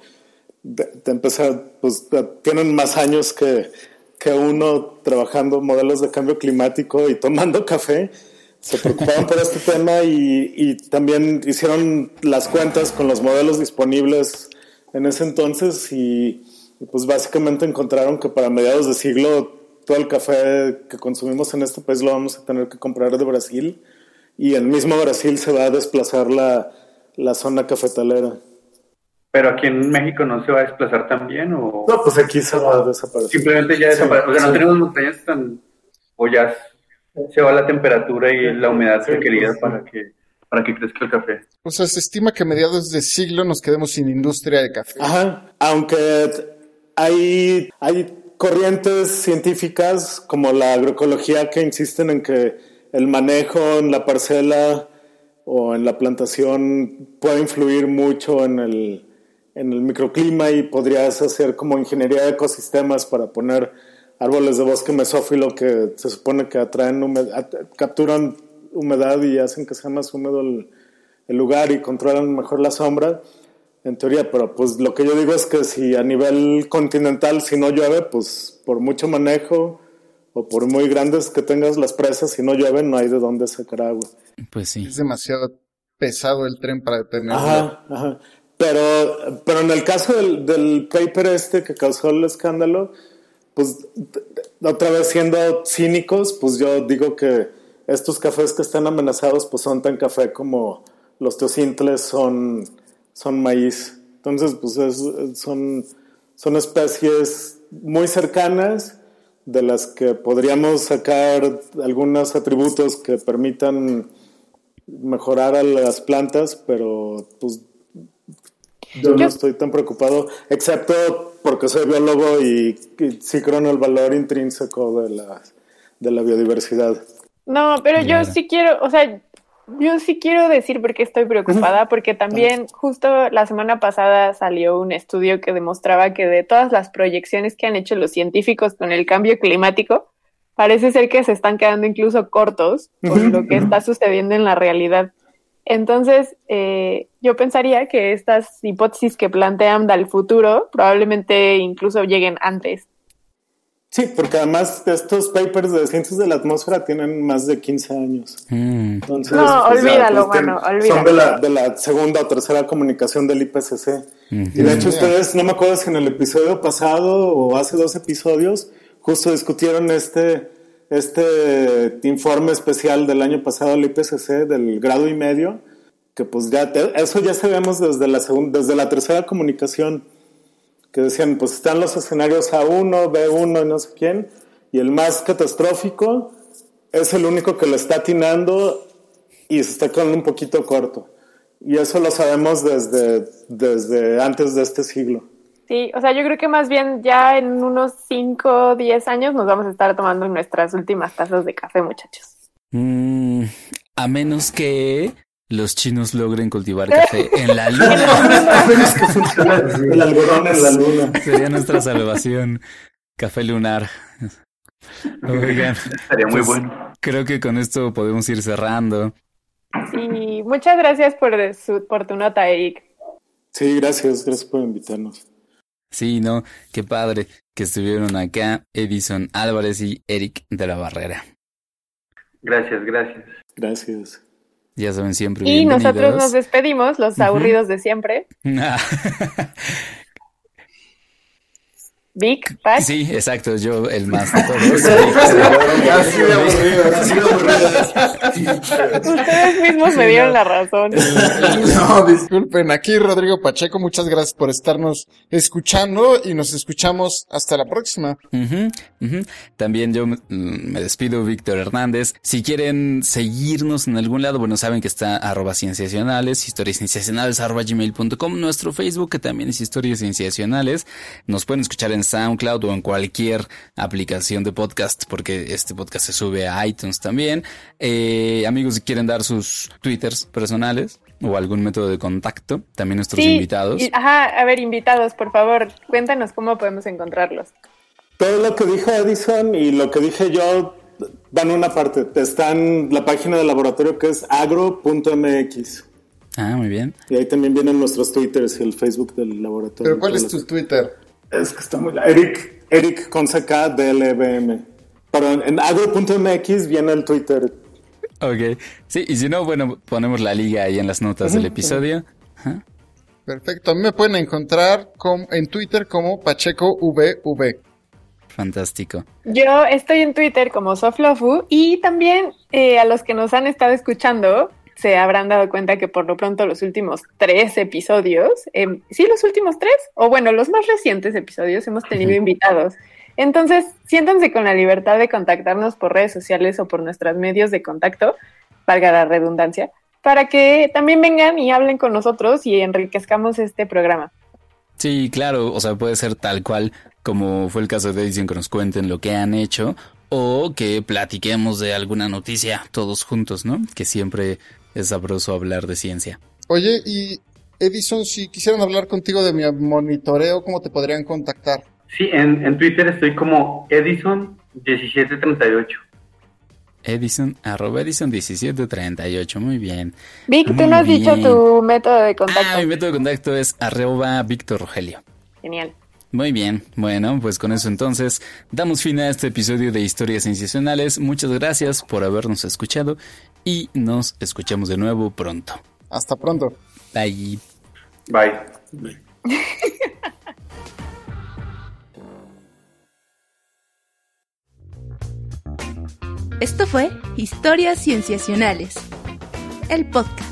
K: de, empezar, pues tienen más años que, que uno trabajando modelos de cambio climático y tomando [LAUGHS] café, se preocupaban por este tema y, y, también hicieron las cuentas con los modelos disponibles en ese entonces y, pues básicamente encontraron que para mediados de siglo todo el café que consumimos en este país lo vamos a tener que comprar de Brasil y en mismo Brasil se va a desplazar la, la zona cafetalera.
E: Pero aquí en México no se va a desplazar también o...
K: No, pues aquí se va a desaparecer.
E: Simplemente ya desaparece. o sea, no tenemos montañas tan... O ya se va la temperatura y la humedad requerida pues, para que para que crezca el café.
D: O sea, se estima que a mediados de siglo nos quedemos sin industria de café.
K: Ajá, aunque hay, hay corrientes científicas como la agroecología que insisten en que el manejo en la parcela o en la plantación puede influir mucho en el, en el microclima y podrías hacer como ingeniería de ecosistemas para poner árboles de bosque mesófilo que se supone que atraen humedad, capturan humedad y hacen que sea más húmedo el, el, lugar y controlan mejor la sombra, en teoría, pero pues lo que yo digo es que si a nivel continental, si no llueve, pues por mucho manejo o por muy grandes que tengas las presas, si no llueve no hay de dónde sacar agua.
B: Pues sí.
D: Es demasiado pesado el tren para detenerlo.
K: Ajá, ajá. Pero, pero en el caso del, del paper este que causó el escándalo, pues otra vez siendo cínicos, pues yo digo que estos cafés que están amenazados pues son tan café como los teocintles son, son maíz. Entonces, pues son, son especies muy cercanas de las que podríamos sacar algunos atributos que permitan mejorar a las plantas, pero pues yo no estoy tan preocupado, excepto porque soy biólogo y, sí creo en el valor intrínseco de la, de la biodiversidad.
C: No, pero yo sí quiero, o sea, yo sí quiero decir por qué estoy preocupada, porque también justo la semana pasada salió un estudio que demostraba que de todas las proyecciones que han hecho los científicos con el cambio climático, parece ser que se están quedando incluso cortos con lo que está sucediendo en la realidad. Entonces, eh, yo pensaría que estas hipótesis que plantean del futuro probablemente incluso lleguen antes.
K: Sí, porque además estos papers de ciencias de la atmósfera tienen más de 15 años.
C: Mm. Entonces, no, pues, olvídalo, pues, bueno, olvídalo.
K: Son de la, de la, segunda o tercera comunicación del IPCC. Y de hecho ustedes, no me acuerdo si en el episodio pasado o hace dos episodios, justo discutieron este este informe especial del año pasado del IPCC del grado y medio, que pues ya eso ya sabemos desde la segunda, desde la tercera comunicación, que decían pues están los escenarios A1, B1 y no sé quién, y el más catastrófico es el único que lo está atinando y se está quedando un poquito corto. Y eso lo sabemos desde, desde antes de este siglo.
C: Sí, o sea, yo creo que más bien ya en unos 5 o 10 años nos vamos a estar tomando nuestras últimas tazas de café, muchachos.
B: Mm, a menos que los chinos logren cultivar [LAUGHS] café en la luna.
K: a menos [LAUGHS] que funcione el algodón en la luna.
B: Sería nuestra salvación. Café lunar.
E: Oigan. Estaría muy pues, bueno.
B: Creo que con esto podemos ir cerrando.
C: Sí, muchas gracias por, su, por tu nota, Eric.
K: Sí, gracias, gracias por invitarnos.
B: Sí, no, qué padre que estuvieron acá Edison Álvarez y Eric de la Barrera.
E: Gracias, gracias.
K: Gracias.
B: Ya saben siempre.
C: Y nosotros nos despedimos, los aburridos de siempre. [LAUGHS] Vic, Pat.
B: Sí, exacto, yo el más de todos. [LAUGHS]
C: Ustedes mismos me dieron la razón. [LAUGHS]
D: No, disculpen, aquí Rodrigo Pacheco, muchas gracias por estarnos escuchando y nos escuchamos hasta la próxima.
B: También yo me despido, Víctor Hernández. Si quieren seguirnos en algún lado, bueno, saben que está arroba cienciacionales, historias cienciacionales arroba gmail.com, nuestro Facebook que también es historias cienciacionales. Nos pueden escuchar en SoundCloud o en cualquier aplicación de podcast, porque este podcast se sube a iTunes también. Eh, amigos, si quieren dar sus twitters personales o algún método de contacto, también nuestros invitados.
C: ajá, a ver, invitados, por favor, cuéntanos cómo podemos encontrarlos.
K: todo lo que dijo Edison y lo que dije yo van una parte. Está en la página del laboratorio que es agro.mx.
B: Ah, muy bien.
K: Y ahí también vienen nuestros twitters y el Facebook del laboratorio.
D: ¿Pero cuál es tu Twitter?
K: Es que está muy... Eric, Eric con CK DLBM. Pero en, agro.mx viene el Twitter.
B: Ok. Sí, y si no, bueno, ponemos la liga ahí en las notas del episodio.
D: Perfecto. A mí me pueden encontrar en Twitter como PachecoVV.
B: Fantástico.
C: Yo estoy en Twitter como Soflofu y también eh, a los que nos han estado escuchando se habrán dado cuenta que por lo pronto los últimos tres episodios, em, sí, los últimos tres, o bueno, los más recientes episodios hemos tenido invitados. Entonces, siéntanse con la libertad de contactarnos por redes sociales o por nuestros medios de contacto, valga la redundancia, para que también vengan y hablen con nosotros y enriquezcamos este programa.
B: Sí, claro, o sea, puede ser tal cual como fue el caso de Edison que nos cuenten lo que han hecho o que platiquemos de alguna noticia todos juntos, ¿no? Que siempre es sabroso hablar de ciencia.
D: Oye, y Edison, si quisieran hablar contigo de mi monitoreo, ¿cómo te podrían contactar?
E: Sí, en, en Twitter estoy como Edison1738.
B: Edison, arroba Edison1738, muy bien.
C: Vic, tú no has dicho tu método de contacto.
B: Ah, mi método de contacto es arroba Víctor Rogelio.
C: Genial.
B: Muy bien, bueno, pues con eso entonces damos fin a este episodio de Historias Sensacionales. Muchas gracias por habernos escuchado y nos escuchamos de nuevo pronto.
D: Hasta pronto.
B: Bye.
E: Bye.
A: Esto fue Historias Cienciacionales, el podcast.